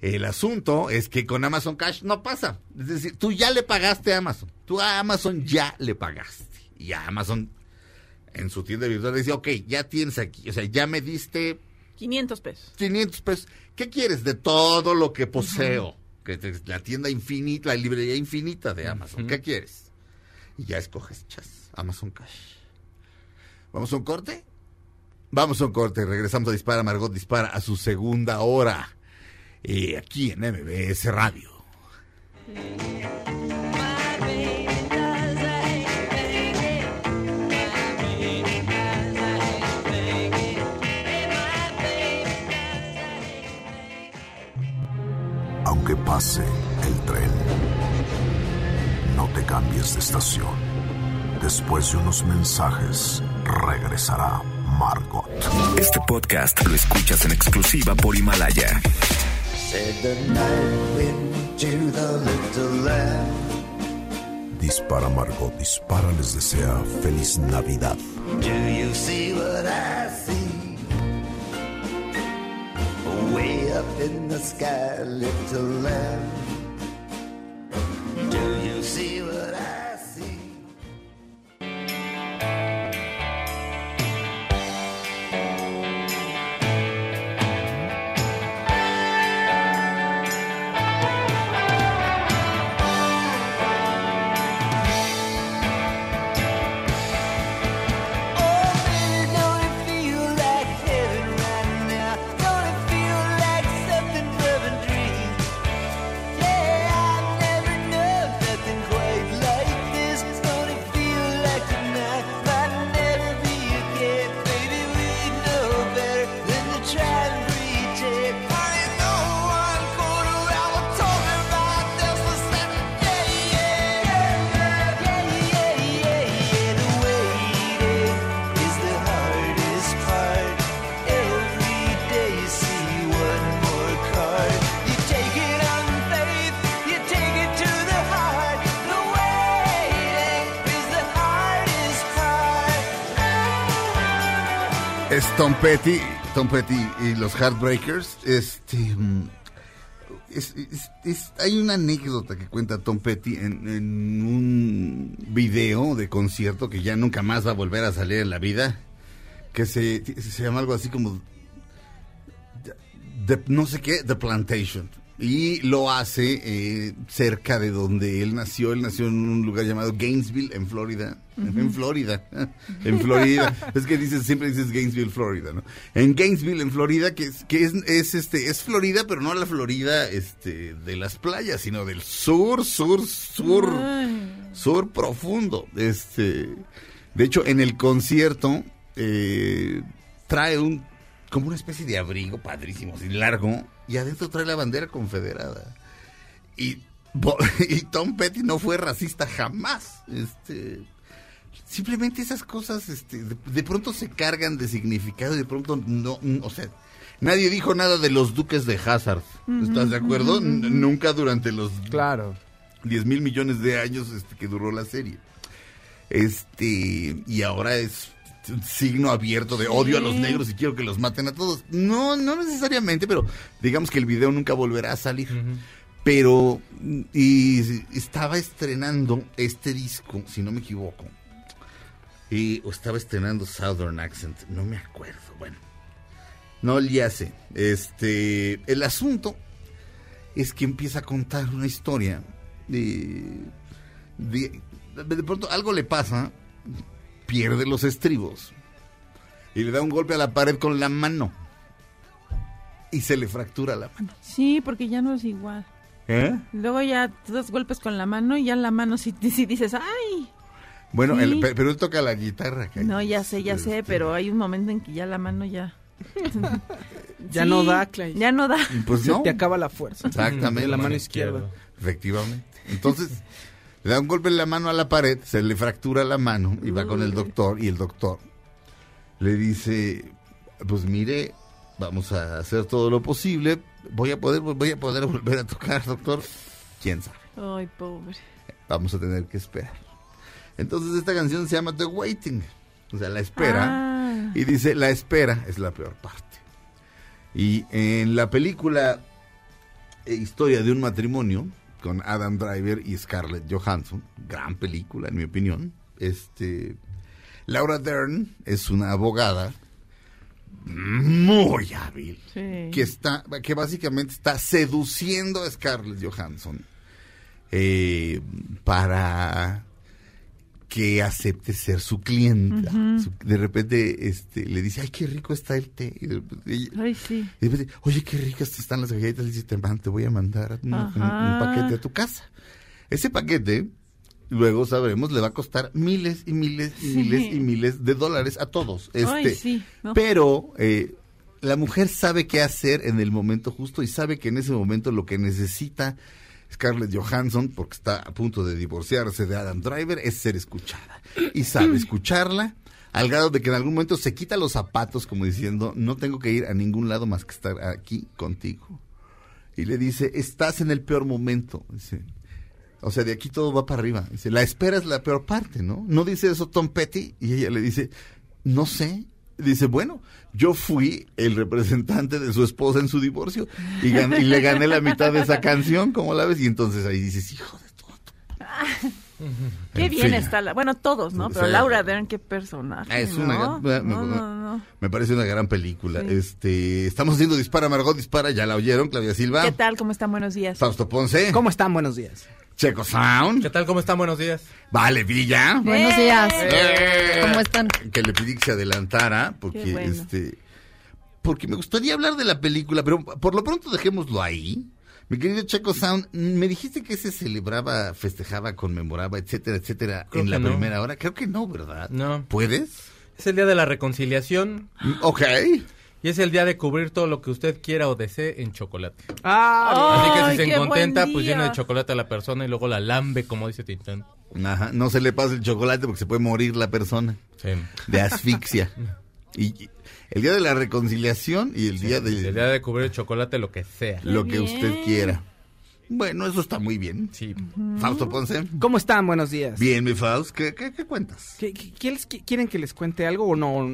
El asunto es que con Amazon Cash no pasa. Es decir, tú ya le pagaste a Amazon. Tú a Amazon ya le pagaste. Y a Amazon en su tienda virtual dice, ok, ya tienes aquí. O sea, ya me diste 500 pesos. 500 pesos. ¿Qué quieres de todo lo que poseo? Que te- la tienda infinita, la librería infinita de Amazon. ¿Qué quieres? Y ya escoges, chas, Amazon Cash. ¿Vamos a un corte? Vamos a un corte. Regresamos a Dispara. Margot dispara a su segunda hora. Eh, aquí en MBS Radio. Aunque pase el tren, no te cambies de estación. Después de unos mensajes, regresará Margot. Este podcast lo escuchas en exclusiva por Himalaya. Said the night wind to the little lamb. Dispara Margot, dispara les desea feliz Navidad. Do you see what I see? Way up in the sky, little lamb. Do you see what Petty, Tom Petty y los Heartbreakers. Este. mm, hay una anécdota que cuenta Tom Petty en, un video de concierto que ya nunca más va a volver a salir en la vida. Que se, se llama algo así como. No sé qué, The Plantation. Y lo hace eh, cerca de donde él nació. Él nació en un lugar llamado Gainesville, en Florida. En Florida. (laughs) En Florida. es que dices, siempre dices Gainesville, Florida, ¿no? En Gainesville, en Florida, que es, que es, es, este, es Florida, pero no la Florida este, de las playas, sino del sur, sur, sur, sur profundo. Este, de hecho, en el concierto eh, trae un como una especie de abrigo padrísimo, así largo, y adentro trae la bandera confederada. Y, (laughs) y Tom Petty no fue racista jamás. Este, simplemente esas cosas este, de, de pronto se cargan de significado y de pronto no, mm, o sea, nadie dijo nada de los duques de Hazard. ¿Estás de acuerdo? N- Nunca durante los Claro. 10 mil millones de años este, que duró la serie. Este, y ahora es signo abierto de odio a los negros y quiero que los maten a todos. No, no necesariamente, pero digamos que el video nunca volverá a salir. Pero, y estaba estrenando este disco, si no me equivoco. Y o estaba estrenando Southern Accent, no me acuerdo. Bueno, no le hace. Este, el asunto es que empieza a contar una historia de, de, de pronto algo le pasa, pierde los estribos y le da un golpe a la pared con la mano y se le fractura la mano. Sí, porque ya no es igual. ¿Eh? Luego ya das golpes con la mano y ya la mano si, (laughs) si dices, ¡ay! Bueno, Sí. el- pe- pero él toca la guitarra. No, ya sé, ya sé, pero hay un momento en que ya la mano ya... (laughs) Ya Sí, no da, Clay. Ya no da. Pues Se no. te acaba la fuerza. Exactamente. De la mano izquierda. Efectivamente. Entonces, (laughs) le da un golpe en la mano a la pared, se le fractura la mano y va con el doctor y el doctor le dice, pues mire, vamos a hacer todo lo posible, voy a poder, voy a poder volver a tocar, doctor. ¿Quién sabe? Ay, pobre. Vamos a tener que esperar. Entonces esta canción se llama The Waiting, o sea, la espera. Ah. Y dice, la espera es la peor parte. Y en la película eh, Historia de un matrimonio, con Adam Driver y Scarlett Johansson, gran película en mi opinión, este, Laura Dern es una abogada muy hábil Sí. que está que básicamente está seduciendo a Scarlett Johansson eh, para que acepte ser su clienta. De repente este, le dice, ay, qué rico está el té. Y de repente, ella- Ay, sí. y de repente, oye, qué ricas están las galletitas. Le dice, te, voy a mandar un, un- un Ajá. paquete a tu casa. Ese paquete, luego sabremos, le va a costar miles y miles y Sí. miles y miles de dólares a todos. Este, Ay, sí, ¿no? Pero eh, la mujer sabe qué hacer en el momento justo y sabe que en ese momento lo que necesita Scarlett Johansson, porque está a punto de divorciarse de Adam Driver, es ser escuchada. Y sabe (clears throat) escucharla al grado de que en algún momento se quita los zapatos como diciendo, no tengo que ir a ningún lado más que estar aquí contigo. Y le dice, estás en el peor momento. Dice, o sea, de aquí todo va para arriba. Dice, la espera es la peor parte, ¿no? ¿No dice eso Tom Petty? Y ella le dice, no sé. Dice, bueno, yo fui el representante de su esposa en su divorcio y, le gané la mitad de esa canción, ¿cómo la ves? Y entonces ahí dices, hijo de (laughs) Qué En bien fin. está la. Bueno, todos, ¿no? Pero Sí. Laura Dern, qué personaje. Es ¿no? una gran- me- No, no, no. Me parece una gran película. Sí. Este, estamos haciendo Dispara Margot Dispara, ya la oyeron, Claudia Silva, ¿Qué tal? ¿Cómo están? Buenos días. Fausto Ponce, ¿Cómo están? Buenos días. Checo Sound, ¿Qué tal? ¿Cómo están? Buenos días. Vale Villa. Buenos días. Eh, ¿Cómo están? Que le pedí que se adelantara porque bueno. este porque me gustaría hablar de la película, pero por lo pronto dejémoslo ahí. Mi querido Checo Sound, me dijiste que se celebraba, festejaba, conmemoraba, etcétera, etcétera, Creo en la no. primera hora. Creo que no, ¿verdad? No. ¿Puedes? Es el día de la reconciliación Ok. y es el día de cubrir todo lo que usted quiera o desee en chocolate. Ah, Así que si se contenta, pues llena de chocolate a la persona y luego la lambe, como dice Tintán. Ajá, no se le pase el chocolate porque se puede morir la persona Sí. de asfixia. (laughs) y y el día de la reconciliación y el día de El día de cubrir el chocolate, lo que sea. lo que bien. usted quiera. Bueno, eso está muy bien. Sí. Fausto Ponce. ¿Cómo están? Buenos días. Bien, mi Faust, ¿qué, qué, qué cuentas? ¿Qué- qué- qué les- qué- ¿Quieren que les cuente algo o no? ¿O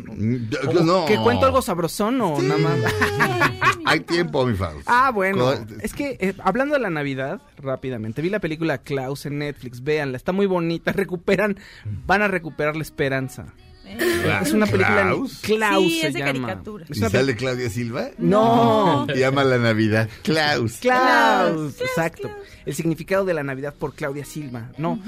no. ¿Que cuento algo sabrosón o nada más? (laughs) Hay tiempo, mi Faust. Ah, bueno. Co- Es que eh, hablando de la Navidad, rápidamente, vi la película Klaus en Netflix, véanla, está muy bonita, (laughs) recuperan, van a recuperar la esperanza. Es una película ¿Klaus? Klaus Sí, se es de llama. caricatura. Es ¿Y sale Claudia Silva? No. Se llama la Navidad. Klaus. Klaus, exacto. El significado de la Navidad por Claudia Silva. No,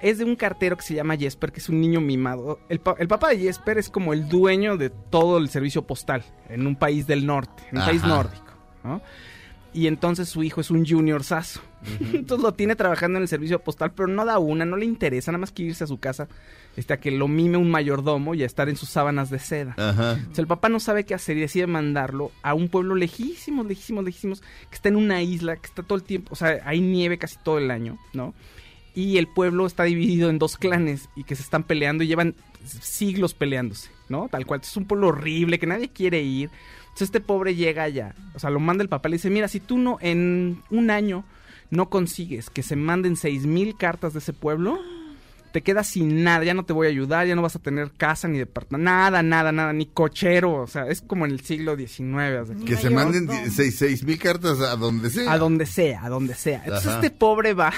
es de un cartero que se llama Jesper, que es un niño mimado. El, pa- el papá de Jesper es como el dueño de todo el servicio postal en un país del norte, en un país nórdico, ¿no? Y entonces su hijo es un junior sazo. (laughs) Entonces lo tiene trabajando en el servicio postal, pero no da una, no le interesa, nada más que irse a su casa, este, a que lo mime un mayordomo y a estar en sus sábanas de seda. Ajá. O sea, el papá no sabe qué hacer y decide mandarlo a un pueblo lejísimos, lejísimos, lejísimos, que está en una isla, que está todo el tiempo, o sea, hay nieve casi todo el año, ¿no? Y el pueblo está dividido en dos clanes y que se están peleando y llevan siglos peleándose, ¿no? Tal cual, es un pueblo horrible que nadie quiere ir. Entonces este pobre llega allá, o sea, lo manda el papá, le dice, mira, si tú no, en un año no consigues que se manden seis mil cartas de ese pueblo, te quedas sin nada, ya no te voy a ayudar, ya no vas a tener casa ni departamento, nada, nada, nada, ni cochero, o sea, es como en el siglo XIX. Que se manden seis, seis mil cartas a donde sea. A donde sea, a donde sea. Entonces Ajá. este pobre va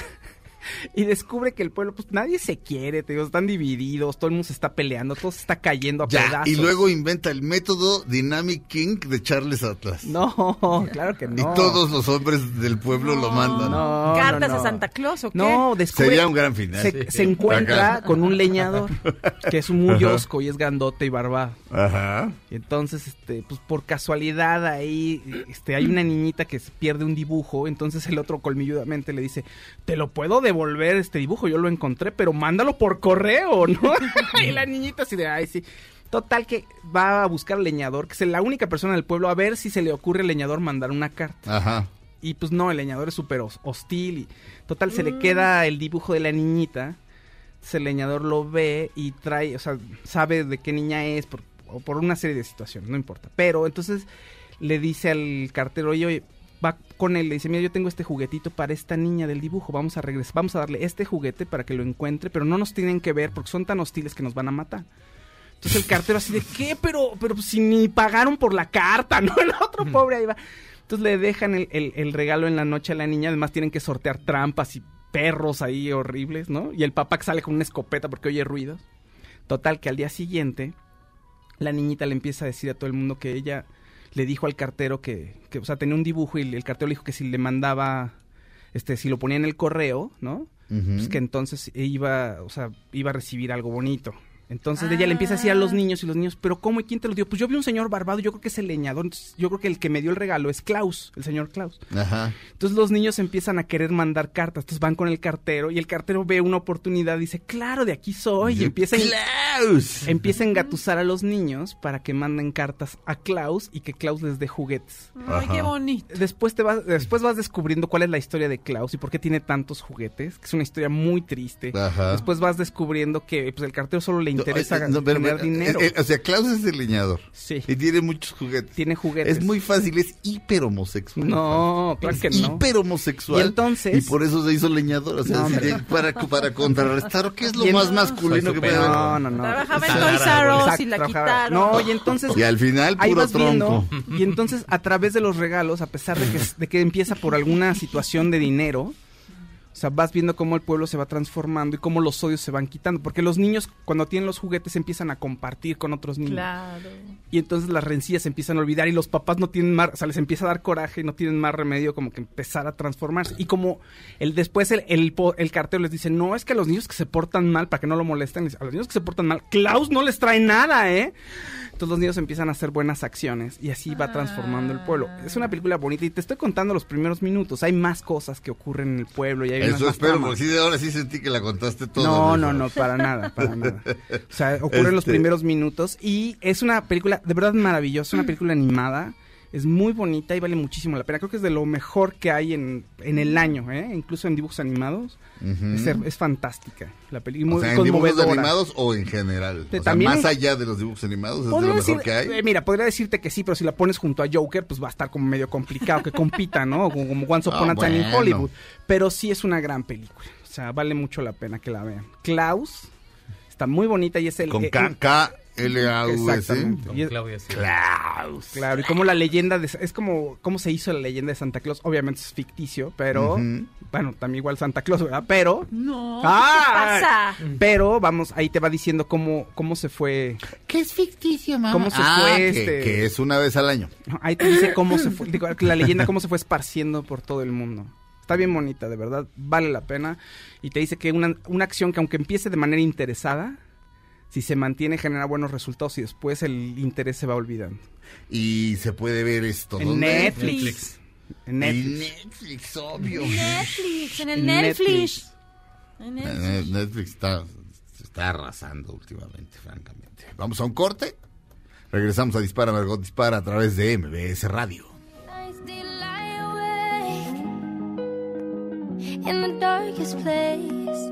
(laughs) y descubre que el pueblo, pues nadie se quiere, te digo, están divididos, todo el mundo se está peleando, todo se está cayendo a Ya, pedazos. y luego inventa el método Dynamic King de Charles Atlas. No, (laughs) claro que no. Y todos los hombres del pueblo lo mandan. No, ¿Cartas no, no. a Santa Claus o qué? No, descubre... Sería un gran final. Se, Sí. se encuentra Acá. con un leñador (laughs) que es muy Ajá. osco y es grandote y barbado. Ajá. Y entonces, este, pues por casualidad ahí, este, hay una niñita que pierde un dibujo, entonces el otro colmilludamente le dice, te lo puedo devolver este dibujo, yo lo encontré, pero mándalo por correo, ¿no? (laughs) y la niñita así de, ay, sí. Total que va a buscar al leñador, que es la única persona del pueblo, a ver si se le ocurre al leñador mandar una carta. Ajá. Y pues no, el leñador es súper hos- hostil y total se le queda el dibujo de la niñita. El leñador lo ve y trae, o sea, sabe de qué niña es, por- o por una serie de situaciones, no importa. Pero entonces le dice al cartero, oye, oye, va con él, le dice, mira, yo tengo este juguetito para esta niña del dibujo, vamos a regresar, vamos a darle este juguete para que lo encuentre, pero no nos tienen que ver porque son tan hostiles que nos van a matar. Entonces el cartero así de, ¿qué? Pero, pero si ni pagaron por la carta, ¿no? (laughs) El otro pobre ahí va. Entonces le dejan el, el- el regalo en la noche a la niña, además tienen que sortear trampas y perros ahí horribles, ¿no? Y el papá que sale con una escopeta porque oye ruidos. Total, que al día siguiente la niñita le empieza a decir a todo el mundo que ella le dijo al cartero que, que, o sea, tenía un dibujo y el cartero le dijo que si le mandaba, este, si lo ponía en el correo, ¿no? Pues que entonces iba, o sea, iba a recibir algo bonito. Entonces ella le empieza a decir a los niños y los niños, pero ¿cómo y quién te lo dio? Pues yo vi un señor barbado, yo creo que es el leñador, yo creo que el que me dio el regalo es Klaus, el señor Klaus. Ajá. Entonces los niños empiezan a querer mandar cartas, entonces van con el cartero y el cartero ve una oportunidad y dice, claro, de aquí soy, y empieza a, ¡Klaus! empieza a engatusar a los niños para que manden cartas a Klaus y que Klaus les dé juguetes. Ay, qué bonito. Después te vas, después vas descubriendo cuál es la historia de Klaus y por qué tiene tantos juguetes, que es una historia muy triste. Ajá. Después vas descubriendo que pues el cartero solo le interesa No, eh, no, pero, generar eh, dinero. eh, o sea, Klaus es el leñador. Sí. Y tiene muchos juguetes. Tiene juguetes. Es muy fácil, es hiper homosexual. No, claro Es que no. hiper homosexual. Y entonces- Y por eso se hizo leñador. O sea, No, para, para contrarrestar, ¿qué es lo más masculino que puede haber? No, no, no. Trabajaba en. Toys R Us y la trabajaba- quitaron. No, y entonces... Y al final, puro viendo, tronco. y entonces a través de los regalos, a pesar de que, de que empieza por alguna situación de dinero, o sea, vas viendo cómo el pueblo se va transformando y cómo los odios se van quitando. Porque los niños, cuando tienen los juguetes, empiezan a compartir con otros niños. Claro. Y entonces las rencillas se empiezan a olvidar y los papás no tienen más, o sea, les empieza a dar coraje y no tienen más remedio como que empezar a transformarse. Y como el después el, el, el cartero les dice, no, es que a los niños que se portan mal, para que no lo molesten, a los niños que se portan mal, Klaus no les trae nada, ¿eh? Entonces los niños empiezan a hacer buenas acciones y así va transformando el pueblo. Es una película bonita y te estoy contando los primeros minutos. Hay más cosas que ocurren en el pueblo y hay Eso espero, porque sí, ahora sí sentí que la contaste toda. No, no, no, para nada, para nada. (laughs) O sea, ocurren los Este- primeros minutos y es una película de verdad maravillosa, una película animada. Es muy bonita y vale muchísimo la pena. Creo que es de lo mejor que hay en, en el año, ¿eh? incluso en dibujos animados. Es, fantástica. La película O sea, en dibujos animados o en general. O sea, más allá de los dibujos animados, es de lo mejor decir- que hay. eh, mira, podría decirte que sí, pero si la pones junto a Joker, pues va a estar como medio complicado que compita, ¿no? Como, como Once (laughs) Upon Ah, a Time in. Hollywood. Pero sí es una gran película. O sea, vale mucho la pena que la vean. Klaus está muy bonita y es el... Con K, el- K, L, A, U, S. Exactamente. Y es- Klaus. Claro, y como la leyenda de... Es como cómo se hizo la leyenda de Santa Claus. Obviamente es ficticio, pero... Bueno, también igual Santa Claus, ¿verdad? Pero... No, ¡Ah! ¿qué pasa? Pero, vamos, ahí te va diciendo cómo, cómo se fue... ¿Qué es ficticio, mamá? ¿Cómo se Ah, fue que, este...? que es una vez al año. Ahí te dice cómo se fue, digo, la leyenda cómo se fue esparciendo por todo el mundo. Está bien bonita, de verdad, vale la pena. Y te dice que una, una acción que aunque empiece de manera interesada, si se mantiene genera buenos resultados y después el interés se va olvidando. Y se puede ver esto. En ¿dónde? Netflix. En Netflix. En Netflix, obvio. Netflix, en el En Netflix. En Eh, Netflix. Netflix está, está arrasando últimamente, francamente. Vamos a un corte. Regresamos a Dispara, Margot Dispara a través de MBS Radio. in the darkest place.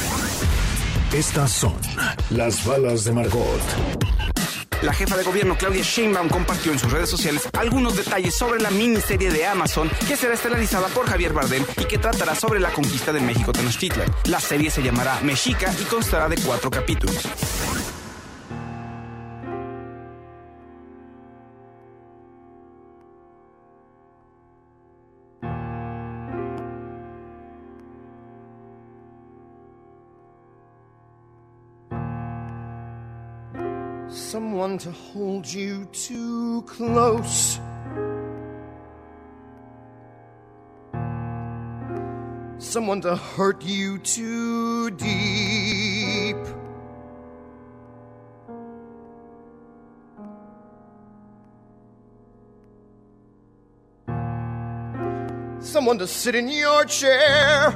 Estas son las balas de Margot. La jefa de gobierno Claudia Sheinbaum compartió en sus redes sociales algunos detalles sobre la miniserie de Amazon que será estelarizada por Javier Bardem y que tratará sobre la conquista de México Tenochtitlan. La serie se llamará Mexica y constará de cuatro capítulos. someone to hold you too close. Someone to hurt you too deep. Someone to sit in your chair.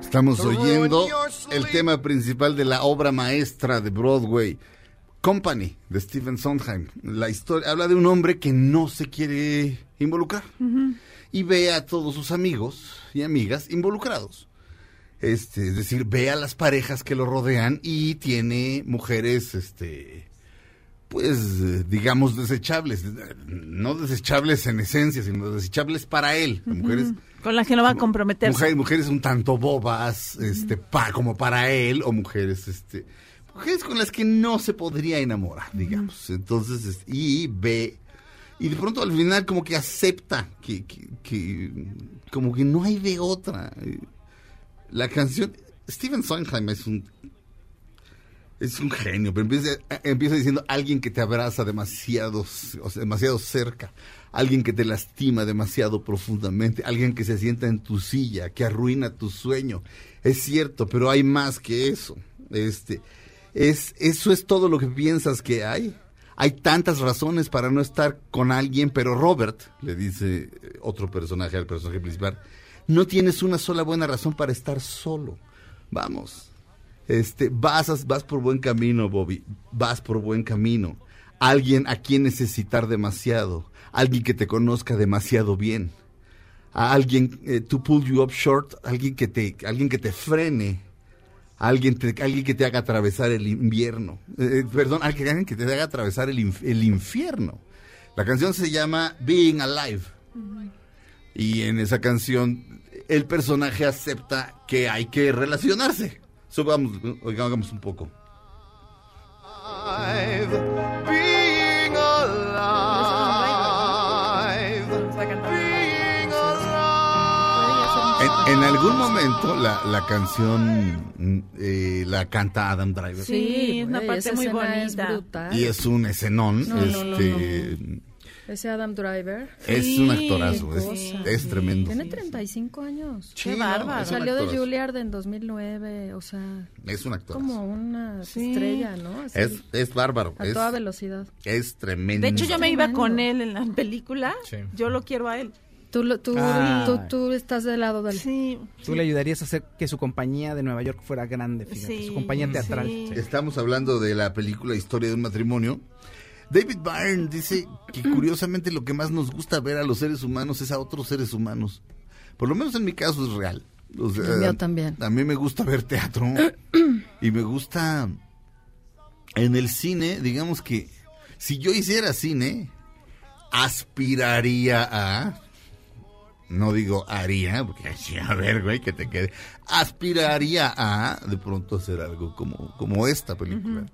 Estamos oyendo el tema principal de la obra maestra de Broadway, Company, de Stephen Sondheim. La historia habla de un hombre que no se quiere involucrar y ve a todos sus amigos y amigas involucrados. Este, es decir, ve a las parejas que lo rodean y tiene mujeres, este, pues, digamos, desechables. No desechables en esencia, sino desechables para él. Mujeres Con la que no va a comprometerse. Mujeres, mujeres un tanto bobas, este, pa, como para él, o mujeres, este, mujeres con las que no se podría enamorar, digamos. Entonces, es- y ve, y de pronto al final como que acepta que, que, que- como que no hay de otra. La canción, Steven Sondheim es un, es un genio, pero empieza, empieza diciendo alguien que te abraza demasiado, o sea, demasiado cerca, alguien que te lastima demasiado profundamente, alguien que se sienta en tu silla, que arruina tu sueño. Es cierto, pero hay más que eso. Este, es, eso es todo lo que piensas que hay. Hay tantas razones para no estar con alguien, pero Robert, le dice eh, otro personaje al personaje principal, no tienes una sola buena razón para estar solo. Vamos, este, vas, vas por buen camino, Bobby. Vas por buen camino. Alguien a quien necesitar demasiado. Alguien que te conozca demasiado bien. A alguien eh, to pull you up short. Alguien que te, alguien que te frene. Alguien, te- alguien que te haga atravesar el invierno. Eh, perdón, alguien que te haga atravesar el, inf- el infierno. La canción se llama Being Alive. Y en esa canción el personaje acepta que hay que relacionarse. Subamos, oigamos un poco. En, algún momento la, la canción eh, la canta Adam Driver. Sí, es una parte esa muy es bonita. Y es un escenón. No, no, no, este, Ese Adam Driver. Es un actorazo, es- tremendo. Tiene 35 años. Sí, Qué bárbaro. Salió de. Juilliard en 2009, o sea, Es un actorazo. como una estrella, ¿no? Así, Es, es bárbaro. a es, toda velocidad. es tremendo. De hecho, yo me iba con él en la película. Yo lo quiero a él. Tú, lo- tú, Ah. tú, tú estás del lado del... Sí. Tú le ayudarías a hacer que su compañía de Nueva York fuera grande, fíjate, Sí, su compañía teatral. sí. Estamos hablando de la película Historia de un matrimonio. David Byrne dice que curiosamente lo que más nos gusta ver a los seres humanos es a otros seres humanos. Por lo menos en mi caso es real. O sea, mío también. A mí me gusta ver teatro (clears throat) y me gusta en el cine, digamos que si yo hiciera cine, aspiraría a no digo haría, porque (laughs) así, a ver, güey, que te quede. Aspiraría a de pronto hacer algo como, como esta película.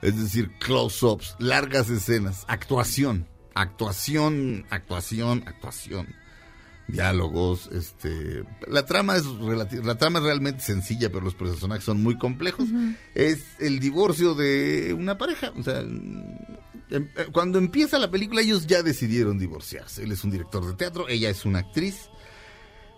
Es decir, close-ups, largas escenas, actuación, actuación, actuación, actuación. Diálogos, este, la trama es la trama es realmente sencilla, pero los personajes son muy complejos. Es el divorcio de una pareja, o sea, em- eh, cuando empieza la película ellos ya decidieron divorciarse. Él es un director de teatro, ella es una actriz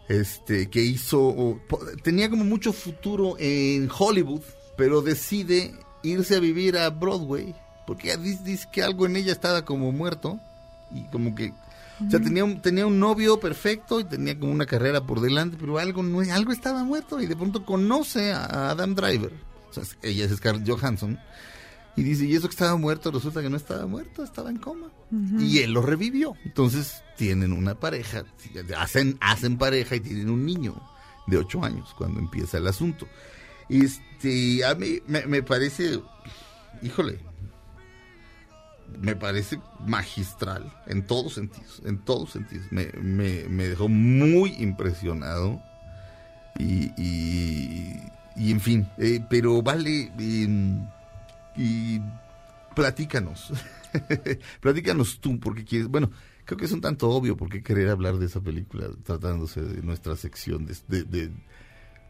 este que hizo o- tenía como mucho futuro en Hollywood, pero decide irse a vivir a Broadway porque ella dice, dice que algo en ella estaba como muerto y como que o sea, tenía un, tenía un novio perfecto y tenía como una carrera por delante, pero algo no algo estaba muerto y de pronto conoce a Adam Driver. O sea, ella es Scarlett Johansson y dice, "Y eso que estaba muerto, resulta que no estaba muerto, estaba en coma." Y él lo revivió. Entonces tienen una pareja, hacen, hacen pareja y tienen un niño de ocho años cuando empieza el asunto. Este, a mí me, me parece, híjole, me parece magistral en todos sentidos, en todos sentidos. Me, me- me dejó muy impresionado y, y, y en fin, eh, pero vale, em, y platícanos, (laughs) platícanos tú, porque quieres, bueno, creo que es un tanto obvio porque querer hablar de esa película tratándose de nuestra sección de, de- de-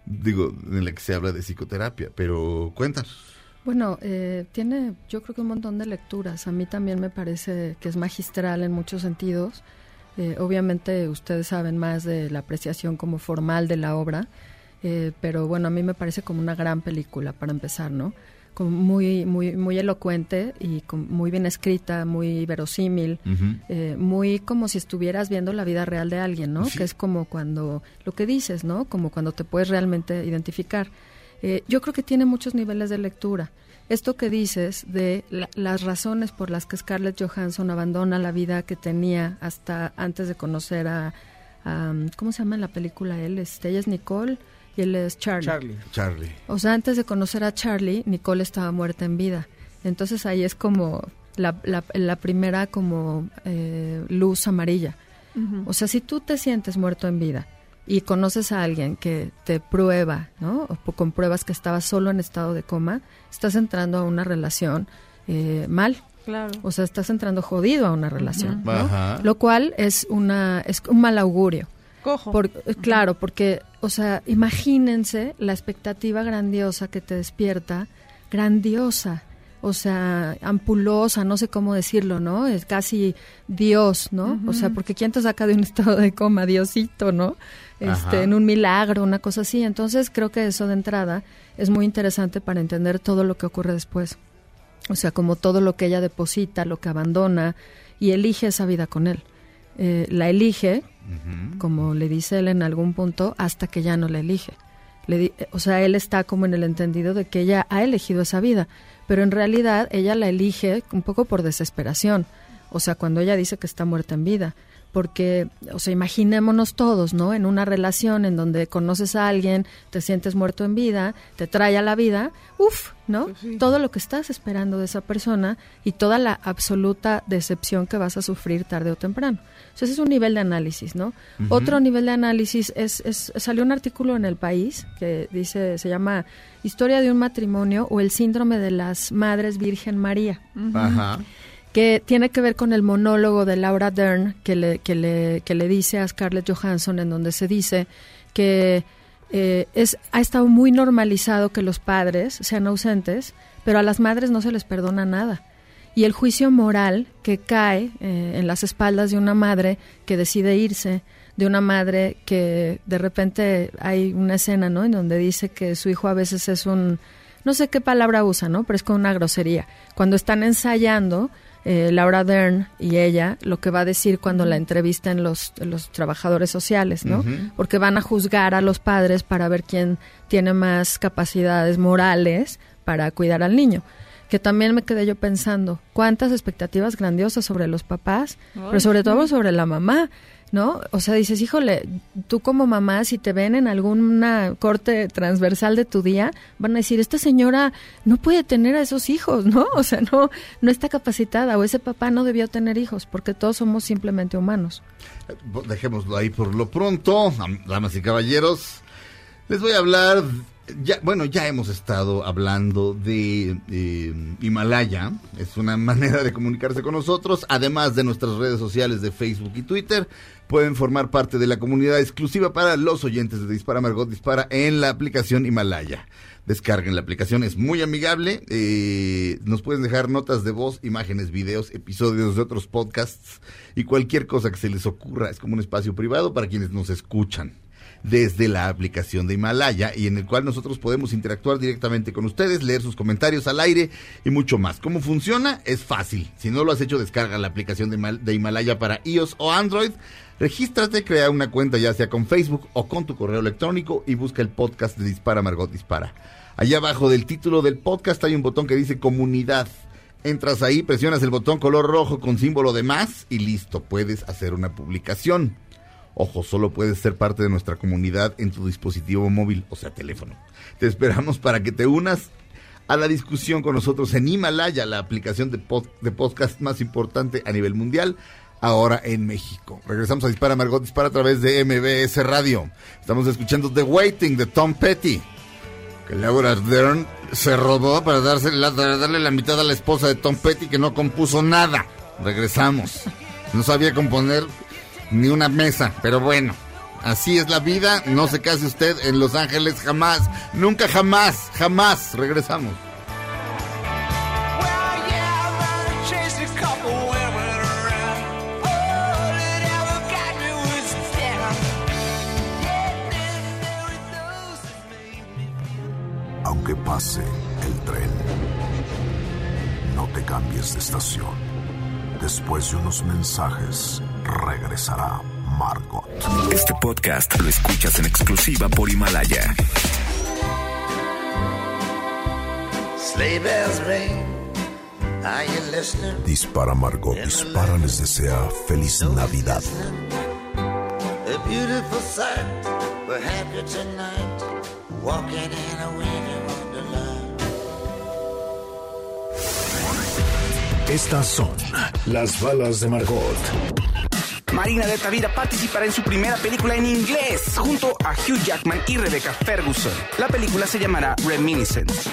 digo, en la que se habla de psicoterapia, pero cuéntanos. Bueno, eh, tiene yo creo que un montón de lecturas. A mí también me parece que es magistral en muchos sentidos. Eh, obviamente ustedes saben más de la apreciación como formal de la obra, eh, pero bueno, a mí me parece como una gran película para empezar, ¿no? como muy, muy, muy elocuente y con- muy bien escrita, muy verosímil, eh, muy como si estuvieras viendo la vida real de alguien, ¿no? Sí. Que es como cuando, lo que dices, ¿no? Como cuando te puedes realmente identificar. Eh, yo creo que tiene muchos niveles de lectura. Esto que dices de la- las razones por las que Scarlett Johansson abandona la vida que tenía hasta antes de conocer a, a, ¿cómo se llama en la película él? Este, ella es Nicole y él es Charlie. Charlie. Charlie. O sea, antes de conocer a Charlie, Nicole estaba muerta en vida. Entonces ahí es como la, la- la primera como eh, luz amarilla. O sea, si tú te sientes muerto en vida y conoces a alguien que te prueba, ¿no? O compruebas que estaba solo en estado de coma, estás entrando a una relación eh, mal. Claro. O sea, estás entrando jodido a una relación, Ujú. ¿no? Ajá. Lo cual es una es un mal augurio. Cojo. Por- eh, claro, porque, o sea, imagínense la expectativa grandiosa que te despierta, grandiosa, o sea, ampulosa, no sé cómo decirlo, ¿no? Es casi Dios, ¿no? O sea, porque ¿quién te saca de un (laughs) estado de coma? Diosito, ¿no? Este, Ajá. en un milagro, una cosa así. Entonces, creo que eso de entrada es muy interesante para entender todo lo que ocurre después. O sea, como todo lo que ella deposita, lo que abandona y elige esa vida con él. Eh, la elige, como le dice él en algún punto, hasta que ya no la elige. Le di- eh, o sea, él está como en el entendido de que ella ha elegido esa vida, pero en realidad ella la elige un poco por desesperación. O sea, cuando ella dice que está muerta en vida. Porque, o sea, imaginémonos todos, ¿no? En una relación en donde conoces a alguien, te sientes muerto en vida, te trae a la vida, uff, ¿no? Todo lo que estás esperando de esa persona y toda la absoluta decepción que vas a sufrir tarde o temprano. O sea, ese es un nivel de análisis, ¿no? Otro nivel de análisis es, es, salió un artículo en El País que dice, se llama Historia de un matrimonio o el síndrome de las madres Virgen María Ajá. Que tiene que ver con el monólogo de Laura Dern que le, que le, que le dice a Scarlett Johansson en donde se dice que eh, es, ha estado muy normalizado que los padres sean ausentes, pero a las madres no se les perdona nada. Y el juicio moral que cae eh, en las espaldas de una madre que decide irse, de una madre que de repente hay una escena, ¿no? En donde dice que su hijo a veces es un, no sé qué palabra usa, ¿no? Pero es con una grosería. Cuando están ensayando, eh, Laura Dern y ella, lo que va a decir cuando la entrevisten los, los trabajadores sociales, ¿no? Porque van a juzgar a los padres para ver quién tiene más capacidades morales para cuidar al niño. Que también me quedé yo pensando, cuántas expectativas grandiosas sobre los papás, pero sobre sí. todo sobre la mamá, ¿no? O sea, dices, híjole, tú como mamá, si te ven en alguna corte transversal de tu día, van a decir, esta señora no puede tener a esos hijos, ¿no? (laughs) O sea, no, no está capacitada, o ese papá no debió tener hijos, porque todos somos simplemente humanos. Dejémoslo ahí por lo pronto, am- damas y caballeros. Les voy a hablar, ya, bueno, ya hemos estado hablando de eh, Himalaya, es una (laughs) manera de comunicarse con nosotros, además de nuestras redes sociales de Facebook y Twitter, pueden formar parte de la comunidad exclusiva para los oyentes de Dispara Margot Dispara en la aplicación Himalaya. Descarguen la aplicación, es muy amigable. eh, nos pueden dejar notas de voz, imágenes, videos, episodios de otros podcasts y cualquier cosa que se les ocurra. Es como un espacio privado para quienes nos escuchan desde la aplicación de Himalaya y en el cual nosotros podemos interactuar directamente con ustedes, leer sus comentarios al aire y mucho más. ¿Cómo funciona? Es fácil. Si no lo has hecho, descarga la aplicación de, Himal- de Himalaya para iOS o Android. Regístrate, crea una cuenta ya sea con Facebook o con tu correo electrónico y busca el podcast de Dispara Margot Dispara. Allá abajo del título del podcast hay un botón que dice comunidad. Entras ahí, presionas el botón color rojo con símbolo de más y listo, puedes hacer una publicación. Ojo, solo puedes ser parte de nuestra comunidad en tu dispositivo móvil, o sea, teléfono. Te esperamos para que te unas a la discusión con nosotros en Himalaya, la aplicación de, pod- de podcast más importante a nivel mundial, ahora en México. Regresamos a Dispara Margot Dispara a través de MBS Radio. Estamos escuchando The Waiting de Tom Petty, que Laura Dern se robó para la- darle la mitad a la esposa de Tom Petty que no compuso nada. Regresamos. No sabía componer ni una mesa, pero bueno. Así es la vida, no se case usted en Los Ángeles jamás, nunca jamás, jamás. Regresamos. Aunque pase el tren, No te cambies de estación. Después de unos mensajes, regresará Margot. Este podcast lo escuchas en exclusiva por Himalaya. Dispara Margot, dispara les desea feliz Navidad. A beautiful sight. We're happy tonight. Walking in a winter Estas son las balas de Margot. Marina de Tavira participará en su primera película en inglés junto a Hugh Jackman y Rebecca Ferguson. La película se llamará Reminiscence.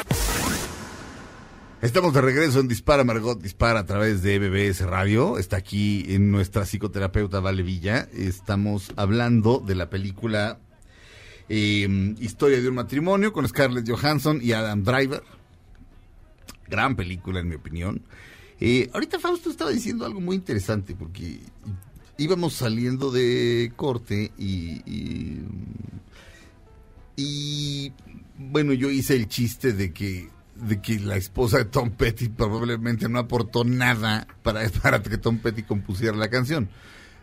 Estamos de regreso en Dispara Margot Dispara a través de MBS Radio. Está aquí en nuestra psicoterapeuta Vale Villa. Estamos hablando de la película eh, Historia de un matrimonio con Scarlett Johansson y Adam Driver. Gran película en mi opinión. Eh, ahorita Fausto estaba diciendo algo muy interesante porque íbamos saliendo de corte y, y, y, bueno, yo hice el chiste de que de que la esposa de Tom Petty probablemente no aportó nada para, (laughs) para que Tom Petty compusiera la canción.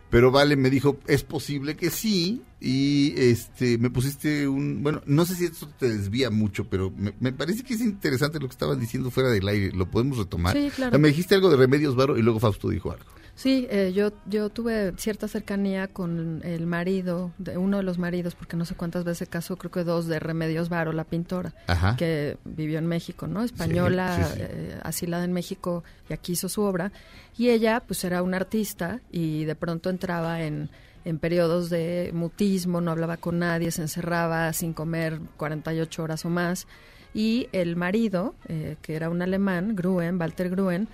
Pero Vale me dijo, es posible que sí, y este me pusiste un, bueno, no sé si esto te desvía mucho, pero me, me parece que es interesante lo que estabas diciendo fuera del aire, lo podemos retomar. Sí, claro. Me dijiste algo de Remedios Varo y luego Fausto dijo algo. Sí, eh, yo, yo tuve cierta cercanía con el marido, de uno de los maridos, porque no sé cuántas veces se casó, creo que dos, de Remedios Varo, la pintora, Ajá. que vivió en México, ¿no? Española, Sí, sí, sí. eh, asilada en México y aquí hizo su obra. Y ella, pues era una artista y de pronto entraba en, en periodos de mutismo, no hablaba con nadie, se encerraba sin comer 48 horas o más. Y el marido, eh, que era un alemán, Gruen, Walter Gruen,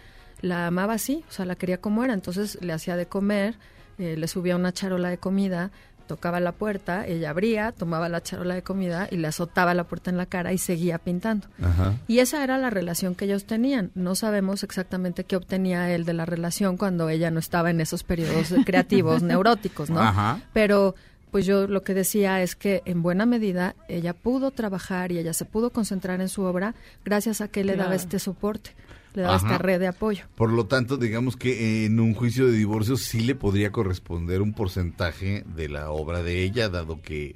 la amaba así, o sea, la quería como era, entonces le hacía de comer, eh, le subía una charola de comida, tocaba la puerta, ella abría, tomaba la charola de comida y le azotaba la puerta en la cara y seguía pintando. Ajá. Y esa era la relación que ellos tenían. No sabemos exactamente qué obtenía él de la relación cuando ella no estaba en esos periodos (laughs) creativos neuróticos, ¿no? Ajá. Pero pues yo lo que decía es que en buena medida ella pudo trabajar y ella se pudo concentrar en su obra gracias a que él le daba este soporte, le daba Ajá. esta red de apoyo. Por lo tanto, digamos que en un juicio de divorcio sí le podría corresponder un porcentaje de la obra de ella, dado que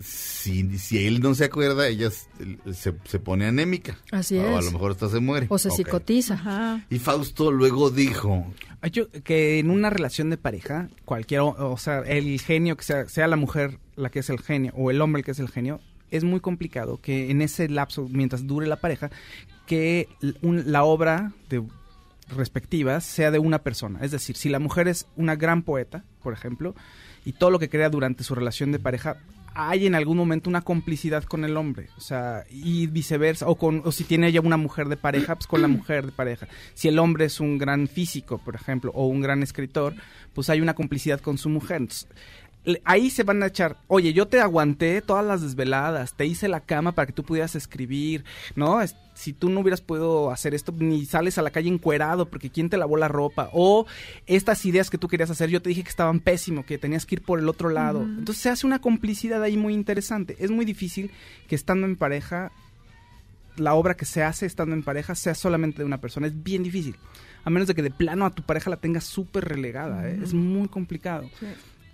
si, si él no se acuerda, ella se, se pone anémica. Así o a es. lo mejor hasta se muere. O se Ok. psicotiza. Y Fausto luego dijo, Ay, yo- que en una relación de pareja, cualquiera, o o sea, el genio que sea, sea la mujer la que es el genio o el hombre el que es el genio, es muy complicado que en ese lapso, mientras dure la pareja, que la obra de respectiva sea de una persona. Es decir, si la mujer es una gran poeta, por ejemplo, y todo lo que crea durante su relación de pareja, hay en algún momento una complicidad con el hombre, o sea, y viceversa, o, con, o si tiene ella una mujer de pareja, pues con la mujer de pareja. Si el hombre es un gran físico, por ejemplo, o un gran escritor, pues hay una complicidad con su mujer. Ahí se van a echar, oye, yo te aguanté todas las desveladas, te hice la cama para que tú pudieras escribir, ¿no? Si tú no hubieras podido hacer esto, ni sales a la calle encuerado porque quién te lavó la ropa, o estas ideas que tú querías hacer, yo te dije que estaban pésimo, que tenías que ir por el otro lado. Entonces se hace una complicidad ahí muy interesante. Es muy difícil que estando en pareja, la obra que se hace estando en pareja sea solamente de una persona. Es bien difícil. A menos de que de plano a tu pareja la tengas súper relegada. ¿eh? Es muy complicado.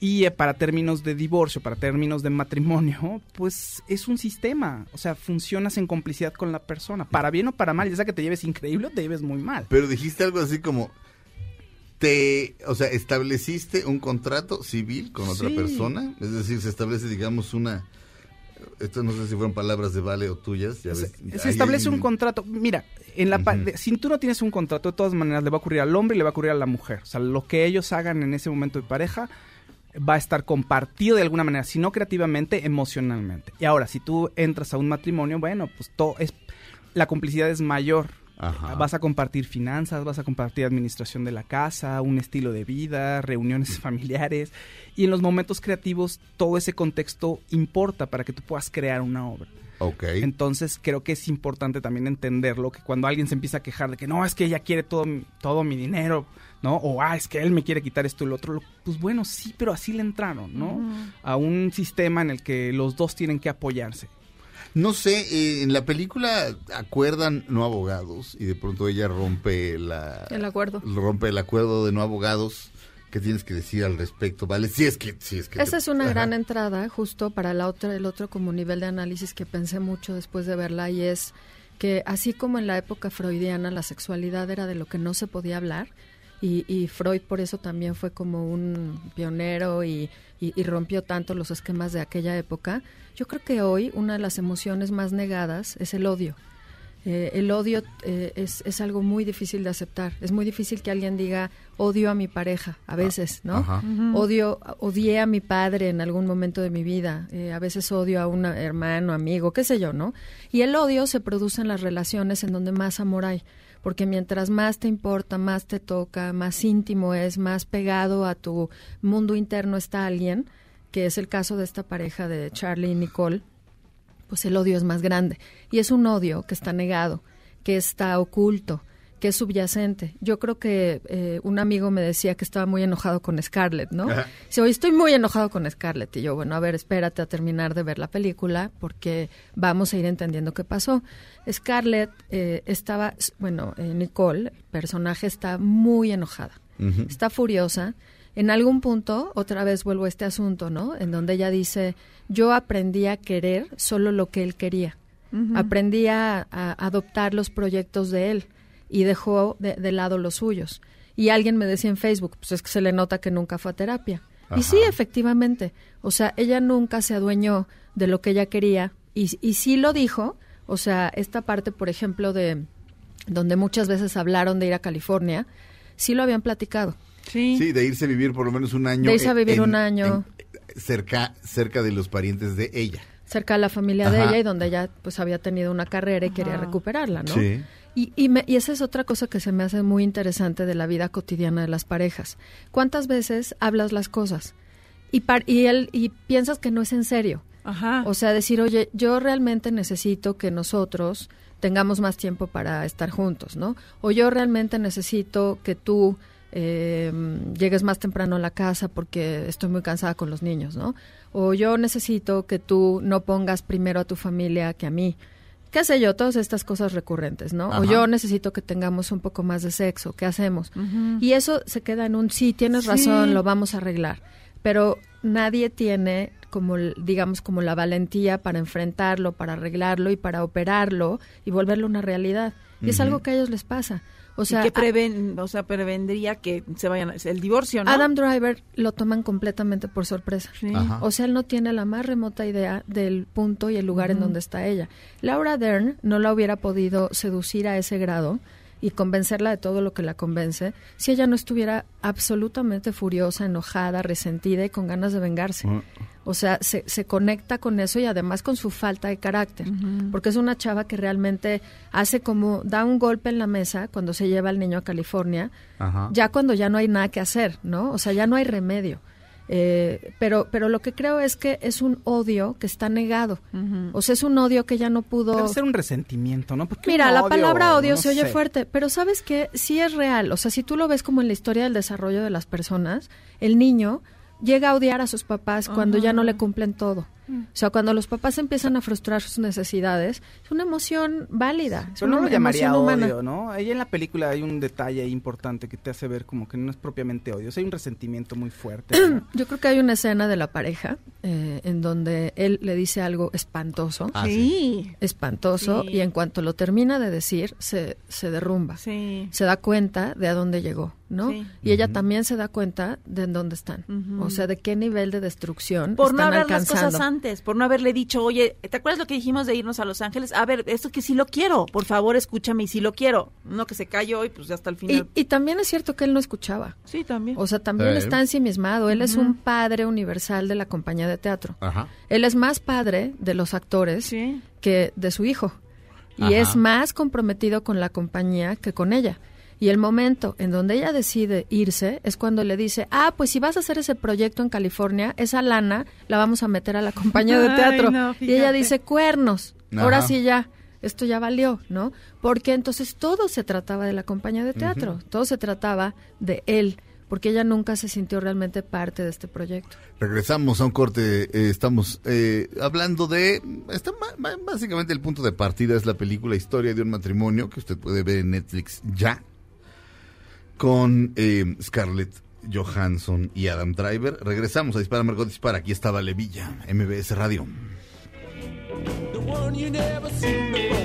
Y eh, para términos de divorcio, para términos de matrimonio, pues es un sistema. O sea, funcionas en complicidad con la persona. Para bien o para mal, ya sea que te lleves increíble o te lleves muy mal. pero dijiste algo así como, te, o sea, estableciste un contrato civil con otra Sí. persona, es decir, se establece, digamos, una, esto no sé si fueron palabras de Vale o tuyas, ya ves. Se establece hay un contrato. Mira, en la de- si tú no tienes un contrato, de todas maneras le va a ocurrir al hombre y le va a ocurrir a la mujer. O sea, lo que ellos hagan en ese momento de pareja va a estar compartido de alguna manera, si no creativamente, emocionalmente. Y ahora, si tú entras a un matrimonio, bueno, pues todo es la complicidad es mayor. Ajá. Vas a compartir finanzas, vas a compartir administración de la casa, un estilo de vida, reuniones (laughs) familiares. Y en los momentos creativos, todo ese contexto importa para que tú puedas crear una obra. Ok. Entonces creo que es importante también entenderlo, que cuando alguien se empieza a quejar de que no, es que ella quiere todo, todo mi dinero, ¿no? O ah, es que él me quiere quitar esto y lo otro, lo- pues bueno, sí, pero así le entraron, ¿no? A un sistema en el que los dos tienen que apoyarse. No sé, eh, en la película acuerdan no abogados y de pronto ella rompe la El acuerdo. rompe el acuerdo de no abogados. ¿Qué tienes que decir al respecto? Vale, si es que si es que Esa te- es una Ajá. gran entrada justo para la otra, el otro como nivel de análisis que pensé mucho después de verla y es que así como en la época freudiana la sexualidad era de lo que no se podía hablar y, y Freud por eso también fue como un pionero y, y- y rompió tanto los esquemas de aquella época, yo creo que hoy una de las emociones más negadas es el odio. Eh, el odio eh, es, es algo muy difícil de aceptar. Es muy difícil que alguien diga odio a mi pareja, a veces, ¿no? ajá. Odio, odié a mi padre en algún momento de mi vida. eh, a veces odio a un hermano, amigo, qué sé yo, ¿no? Y el odio se produce en las relaciones en donde más amor hay. Porque mientras más te importa, más te toca, más íntimo es, más pegado a tu mundo interno está alguien, que es el caso de esta pareja de Charlie y Nicole, pues el odio es más grande. Y es un odio que está negado, que está oculto, que es subyacente. Yo creo que eh, un amigo me decía que estaba muy enojado con Scarlett, ¿no? Ajá. Dice, oye, estoy muy enojado con Scarlett. Y yo, bueno, a ver, espérate a terminar de ver la película porque vamos a ir entendiendo qué pasó. Scarlett eh, estaba, bueno, eh, Nicole, el personaje, está muy enojada está furiosa. En algún punto, otra vez vuelvo a este asunto, ¿no? En donde ella dice, yo aprendí a querer solo lo que él quería. Aprendí a, a adoptar los proyectos de él y dejó de, de lado los suyos. Y alguien me decía en Facebook, pues es que se le nota que nunca fue a terapia. Y sí, efectivamente. O sea, ella nunca se adueñó de lo que ella quería y, y sí lo dijo. O sea, esta parte, por ejemplo, de donde muchas veces hablaron de ir a California, sí lo habían platicado. Sí, de irse a vivir por lo menos un año. De irse a vivir en- un año. en- cerca, cerca de los parientes de ella. cerca de la familia de ella y donde ella pues había tenido una carrera y quería recuperarla, ¿no? Sí. Y, y, me- y esa es otra cosa que se me hace muy interesante de la vida cotidiana de las parejas. ¿Cuántas veces hablas las cosas y, par- y, él, y piensas que no es en serio? Ajá. O sea, decir, oye, yo realmente necesito que nosotros tengamos más tiempo para estar juntos, ¿no? O yo realmente necesito que tú eh, llegues más temprano a la casa porque estoy muy cansada con los niños, ¿no? O yo necesito que tú no pongas primero a tu familia que a mí. ¿Qué sé yo? Todas estas cosas recurrentes, ¿no? O yo necesito que tengamos un poco más de sexo. ¿Qué hacemos? Y eso se queda en un sí, tienes Sí. razón, lo vamos a arreglar. Pero nadie tiene como el- digamos como la valentía para enfrentarlo, para arreglarlo y para operarlo y volverlo una realidad. Y es algo que a ellos les pasa. O sea, y que preven, o sea, prevendría que se vayan el divorcio, ¿no? Adam Driver lo toman completamente por sorpresa. O sea, él no tiene la más remota idea del punto y el lugar en donde está ella. Laura Dern no la hubiera podido seducir a ese grado y convencerla de todo lo que la convence si ella no estuviera absolutamente furiosa, enojada, resentida y con ganas de vengarse. O sea, se, se conecta con eso y además con su falta de carácter. Porque es una chava que realmente hace como, da un golpe en la mesa cuando se lleva al niño a California, Ajá. ya cuando ya no hay nada que hacer, ¿no? O sea, ya no hay remedio. Eh, pero, pero lo que creo es que es un odio que está negado. O sea, es un odio que ya no pudo... Debe ser un resentimiento, ¿no? Porque Mira, la odio, palabra odio no se oye sé. fuerte, pero ¿sabes qué? Sí es real. O sea, si tú lo ves como en la historia del desarrollo de las personas, el niño llega a odiar a sus papás cuando ya no le cumplen todo. O sea, cuando los papás empiezan a frustrar sus necesidades, es una emoción válida. Es Pero no lo llamaría humana. odio, ¿no? Ahí en la película hay un detalle importante que te hace ver como que no es propiamente odio, o sea, hay un resentimiento muy fuerte. ¿no? (clears throat) Yo creo que hay una escena de la pareja eh, en donde él le dice algo espantoso. Ah, sí. Espantoso. Sí. Y en cuanto lo termina de decir, se, se derrumba. Sí. Se da cuenta de a dónde llegó, ¿no? Sí. Y ella también se da cuenta de en dónde están. O sea, de qué nivel de destrucción Por no están las alcanzando. cosas antes, por no haberle dicho, oye, ¿te acuerdas lo que dijimos de irnos a Los Ángeles? A ver, esto que sí lo quiero, por favor escúchame y sí lo quiero. No que se cayó y pues ya hasta el final. y también es cierto que él no escuchaba. Sí, también. O sea, también Eh. está ensimismado. Él es Ujú. un padre universal de la compañía de teatro. Ajá. Él es más padre de los actores que de su hijo. Y Ajá. es más comprometido con la compañía que con ella. Y el momento en donde ella decide irse es cuando le dice, ah, pues si vas a hacer ese proyecto en California, esa lana la vamos a meter a la compañía de (laughs) Ay, teatro. no, y ella dice, cuernos, ahora sí ya, esto ya valió, ¿no? Porque entonces todo se trataba de la compañía de teatro, todo se trataba de él porque ella nunca se sintió realmente parte de este proyecto. Regresamos a un corte. eh, estamos eh, hablando de. Está básicamente el punto de partida es la película Historia de un matrimonio que usted puede ver en Netflix ya. Con eh, Scarlett Johansson y Adam Driver. Regresamos a Dispara Margot Dispara. Aquí estaba Levilla, MBS Radio. The one you never seen before.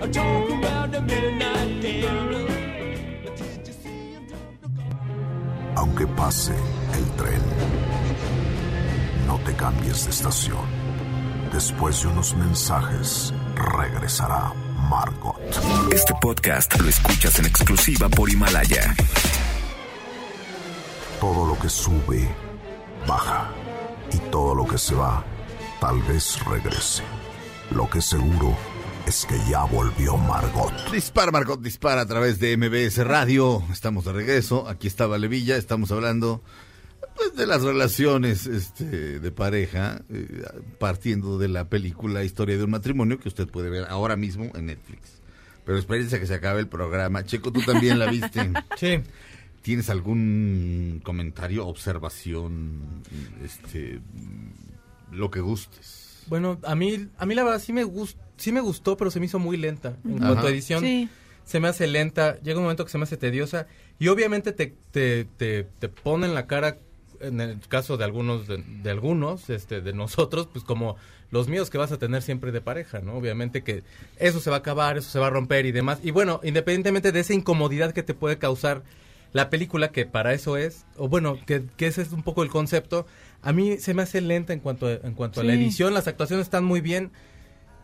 I'm talking about the midnight gambler. Aunque pase el tren, no te cambies de estación. Después de unos mensajes, regresará Margot. Este podcast lo escuchas en exclusiva por Himalaya. Todo lo que sube, baja. Y todo lo que se va, tal vez regrese. Lo que seguro es que ya volvió Margot. Dispara Margot Dispara a través de MBS Radio. Estamos de regreso. Aquí estaba Levilla. Estamos hablando pues, de las relaciones este, de pareja, eh, partiendo de la película Historia de un matrimonio que usted puede ver ahora mismo en Netflix. Pero espérense a que se acabe el programa. Checo, tú también la viste. (laughs) Sí. ¿Tienes algún comentario, observación, este, lo que gustes? Bueno, a mí, a mí la verdad sí me, gust, sí me gustó, pero se me hizo muy lenta. En Ajá. cuanto a edición, Sí. se me hace lenta. Llega un momento que se me hace tediosa. Y obviamente te, te, te, te pone en la cara, en el caso de algunos, de, de algunos, este, de nosotros, pues como los míos que vas a tener siempre de pareja, ¿no? Obviamente que eso se va a acabar, eso se va a romper y demás. Y bueno, independientemente de esa incomodidad que te puede causar la película, que para eso es, o bueno, que, que ese es un poco el concepto, a mí se me hace lenta en cuanto a, en cuanto a la edición, las actuaciones están muy bien.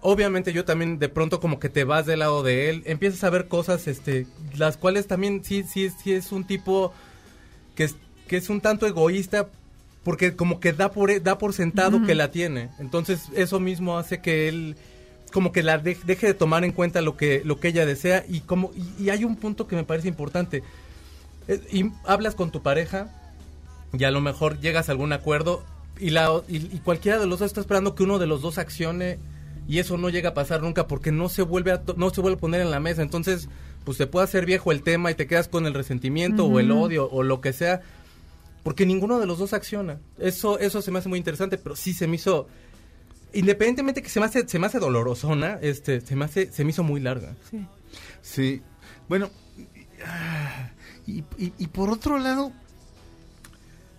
Obviamente yo también de pronto como que te vas del lado de él, empiezas a ver cosas, este, las cuales también sí, sí, sí es un tipo que es, que es un tanto egoísta porque como que da por, da por sentado que la tiene. Entonces eso mismo hace que él como que la de- deje de tomar en cuenta lo que, lo que ella desea y como, y, y hay un punto que me parece importante. Eh, y hablas con tu pareja y a lo mejor llegas a algún acuerdo y, la, y, y cualquiera de los dos está esperando que uno de los dos accione y eso no llega a pasar nunca porque no se vuelve a, no se vuelve a poner en la mesa. Entonces, pues te puede hacer viejo el tema y te quedas con el resentimiento o el odio o lo que sea porque ninguno de los dos acciona. Eso eso se me hace muy interesante, pero sí se me hizo independientemente que se me hace se me hace dolorosona, este se me hace se me hizo muy larga. Sí. Sí, bueno, y, y- y por otro lado,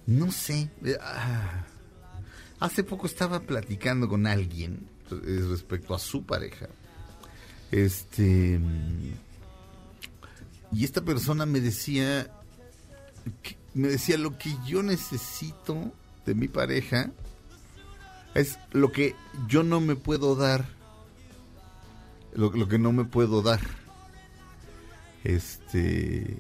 no sé, eh, ah, hace poco estaba platicando con alguien eh, respecto a su pareja, este, y esta persona me decía, que- me decía lo que yo necesito de mi pareja es lo que yo no me puedo dar lo, lo que no me puedo dar. Este.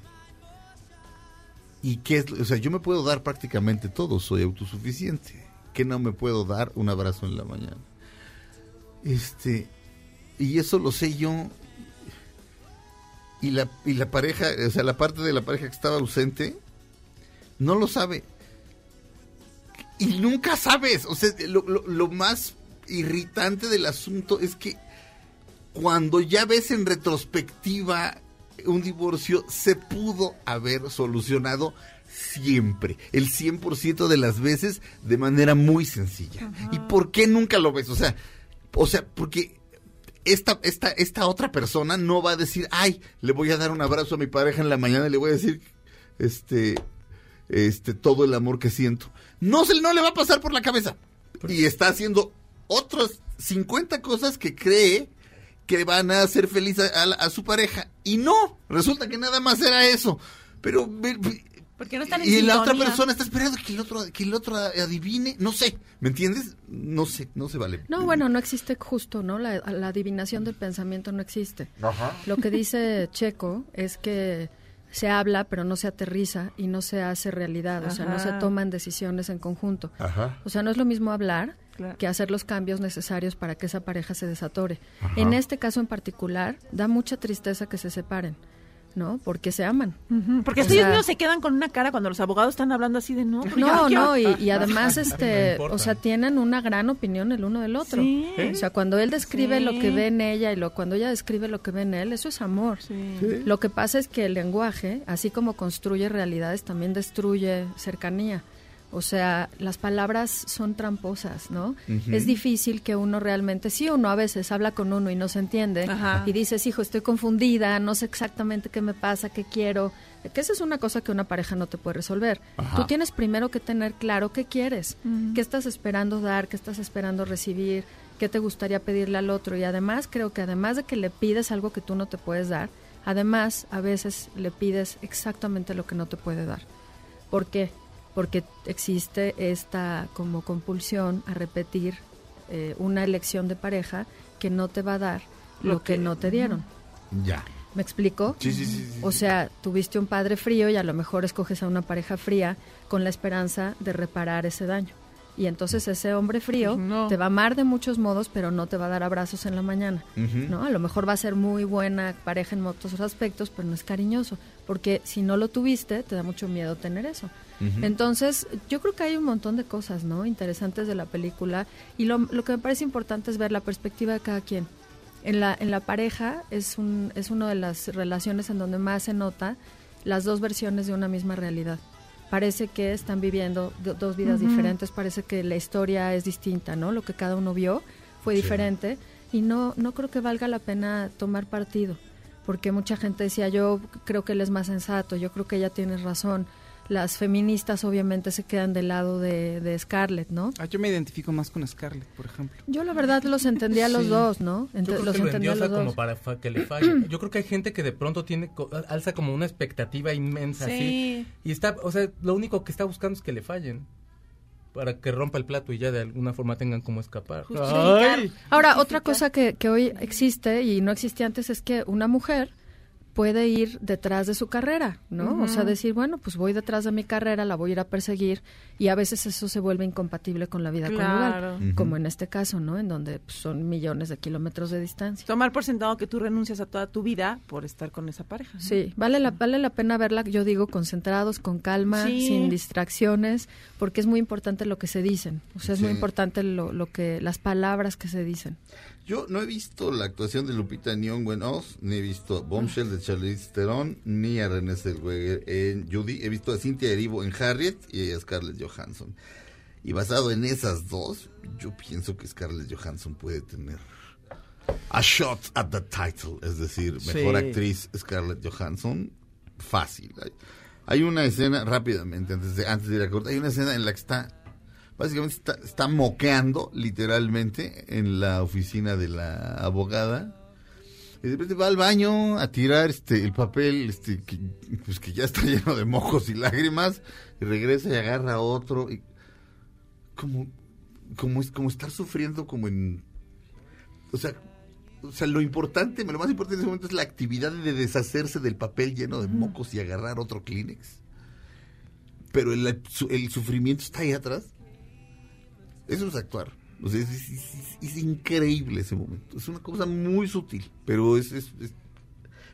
¿Y qué es? O sea, yo me puedo dar prácticamente todo, soy autosuficiente. ¿Qué no me puedo dar? Un abrazo en la mañana. Este. Y eso lo sé yo. Y la, y la pareja, o sea, la parte de la pareja que estaba ausente, no lo sabe. Y nunca sabes. O sea, lo, lo- lo más irritante del asunto es que cuando ya ves en retrospectiva un divorcio, se pudo haber solucionado siempre, el 100% de las veces, de manera muy sencilla. ¿Y por qué nunca lo ves? O sea, o sea, porque esta, esta, esta otra persona no va a decir, ay, le voy a dar un abrazo a mi pareja en la mañana y le voy a decir, este, este, todo el amor que siento. No se, no le va a pasar por la cabeza. Y está haciendo otras 50 cosas que cree que van a hacer feliz a, a la- a su pareja. Y no, resulta que nada más era eso. Pero Porque no están en y la otra persona está esperando que el otro que el otro adivine, no sé, ¿me entiendes? No sé, no se vale. No, bueno, no existe justo, ¿no? La, la adivinación del pensamiento no existe. Ajá. Lo que dice Checo es que se habla, pero no se aterriza y no se hace realidad, o sea, no se toman decisiones en conjunto. Ajá. O sea, no es lo mismo hablar Claro. que hacer los cambios necesarios para que esa pareja se desatore. Ajá. En este caso en particular, da mucha tristeza que se separen, ¿no? Porque se aman. Porque ellos sea, mismos se quedan con una cara cuando los abogados están hablando así de no. yo No, no, y, y además, (laughs) este, o sea, tienen una gran opinión el uno del otro. Sí. O sea, cuando él describe Sí. lo que ve en ella y lo, cuando ella describe lo que ve en él, eso es amor. Lo que pasa es que el lenguaje, así como construye realidades, también destruye cercanía. O sea, las palabras son tramposas, ¿no? Es difícil que uno realmente, sí uno a veces habla con uno y no se entiende Ajá. y dices, hijo, estoy confundida, no sé exactamente qué me pasa, qué quiero. Que esa es una cosa que una pareja no te puede resolver. Ajá. Tú tienes primero que tener claro qué quieres, qué estás esperando dar, qué estás esperando recibir, qué te gustaría pedirle al otro. Y además creo que además de que le pides algo que tú no te puedes dar, además a veces le pides exactamente lo que no te puede dar. ¿Por qué? Porque existe esta como compulsión a repetir eh, una elección de pareja que no te va a dar lo, Lo que, que- no te dieron. Ya. ¿Me explico? Sí, sí, sí, sí, O sea, tuviste un padre frío y a lo mejor escoges a una pareja fría con la esperanza de reparar ese daño. Y entonces ese hombre frío te va a amar de muchos modos, pero no te va a dar abrazos en la mañana. ¿no? A lo mejor va a ser muy buena pareja en otros aspectos, pero no es cariñoso. Porque si no lo tuviste, te da mucho miedo tener eso. Entonces, yo creo que hay un montón de cosas, ¿no? Interesantes de la película. Y lo, lo que me parece importante es ver la perspectiva de cada quien. En la, en la pareja es, un, es una de las relaciones en donde más se nota las dos versiones de una misma realidad. Parece que están viviendo do- dos vidas diferentes, parece que la historia es distinta, ¿no? Lo que cada uno vio fue Sí. diferente y no, no creo que valga la pena tomar partido, porque mucha gente decía, yo creo que él es más sensato, yo creo que ella tiene razón. Las feministas obviamente se quedan del lado de, de Scarlett, ¿no? Ah, yo me identifico más con Scarlett, por ejemplo. Yo la verdad los entendía a los Sí. dos, ¿no? Ent- Yo creo los que entendía los dos. como para fa- que le falle. Yo creo que hay gente que de pronto tiene co- alza como una expectativa inmensa Sí. así y está, o sea, lo único que está buscando es que le fallen para que rompa el plato y ya de alguna forma tengan como escapar. Ay. Ahora, otra cosa que, que hoy existe y no existía antes es que una mujer puede ir detrás de su carrera, ¿no? O sea, decir, bueno, pues voy detrás de mi carrera, la voy a ir a perseguir y a veces eso se vuelve incompatible con la vida Claro. conyugal, como en este caso, ¿no? En donde pues, son millones de kilómetros de distancia. Tomar por sentado que tú renuncias a toda tu vida por estar con esa pareja. ¿no? Sí, vale la, vale la pena verla, yo digo, concentrados, con calma, Sí. sin distracciones, porque es muy importante lo que se dicen. O sea, es muy importante lo, lo que, las palabras que se dicen. Yo no he visto la actuación de Lupita Nyong'o en Oz, ni he visto Bombshell de Charlize Theron, ni a René Zellweger en Judy. He visto a Cynthia Erivo en Harriet y a Scarlett Johansson. Y basado en esas dos, yo pienso que Scarlett Johansson puede tener a shot at the title, es decir, mejor Sí. actriz Scarlett Johansson, fácil. Hay, hay una escena, rápidamente, antes de, antes de ir a corte, hay una escena en la que está Básicamente está, está moqueando literalmente en la oficina de la abogada. Y de repente va al baño a tirar este el papel este que, pues que ya está (laughs) lleno de mojos y lágrimas y regresa y agarra otro y como como es como estar sufriendo como en o sea o sea, lo importante, lo más importante en ese momento es la actividad de deshacerse del papel lleno de mocos y agarrar otro Kleenex. Pero el, el sufrimiento está ahí atrás. Eso es actuar. O sea, es, es- es- es increíble ese momento. Es una cosa muy sutil, pero es... es- es-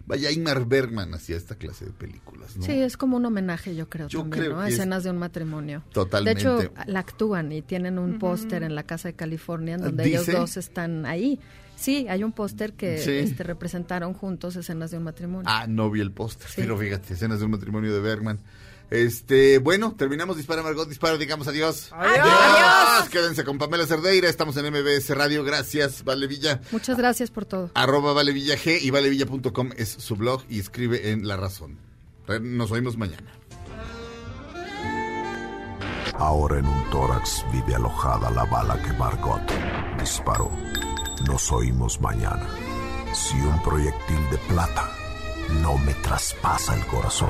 vaya, Ingmar Bergman hacía esta clase de películas, ¿no? Sí, es como un homenaje, yo creo, Yo también, creo ¿no? que A es- escenas de un matrimonio. Totalmente. De hecho, la actúan y tienen un póster en la Casa de California en donde ellos ¿Dice? dos están ahí. Sí, hay un póster que Sí. este, representaron juntos escenas de un matrimonio. Ah, no vi el póster, Sí. pero fíjate, escenas de un matrimonio de Bergman. Este, bueno, terminamos Dispara Margot, Dispara, digamos adiós. Adiós. Quédense con Pamela Cerdeira, estamos en MBS Radio, gracias, Vale Villa. Muchas gracias por todo. Arroba Vale Villa G y valevilla.com es su blog y escribe en La Razón. Nos oímos mañana. Ahora en un tórax vive alojada la bala que Margot disparó. Nos oímos mañana. Si un proyectil de plata no me traspasa el corazón.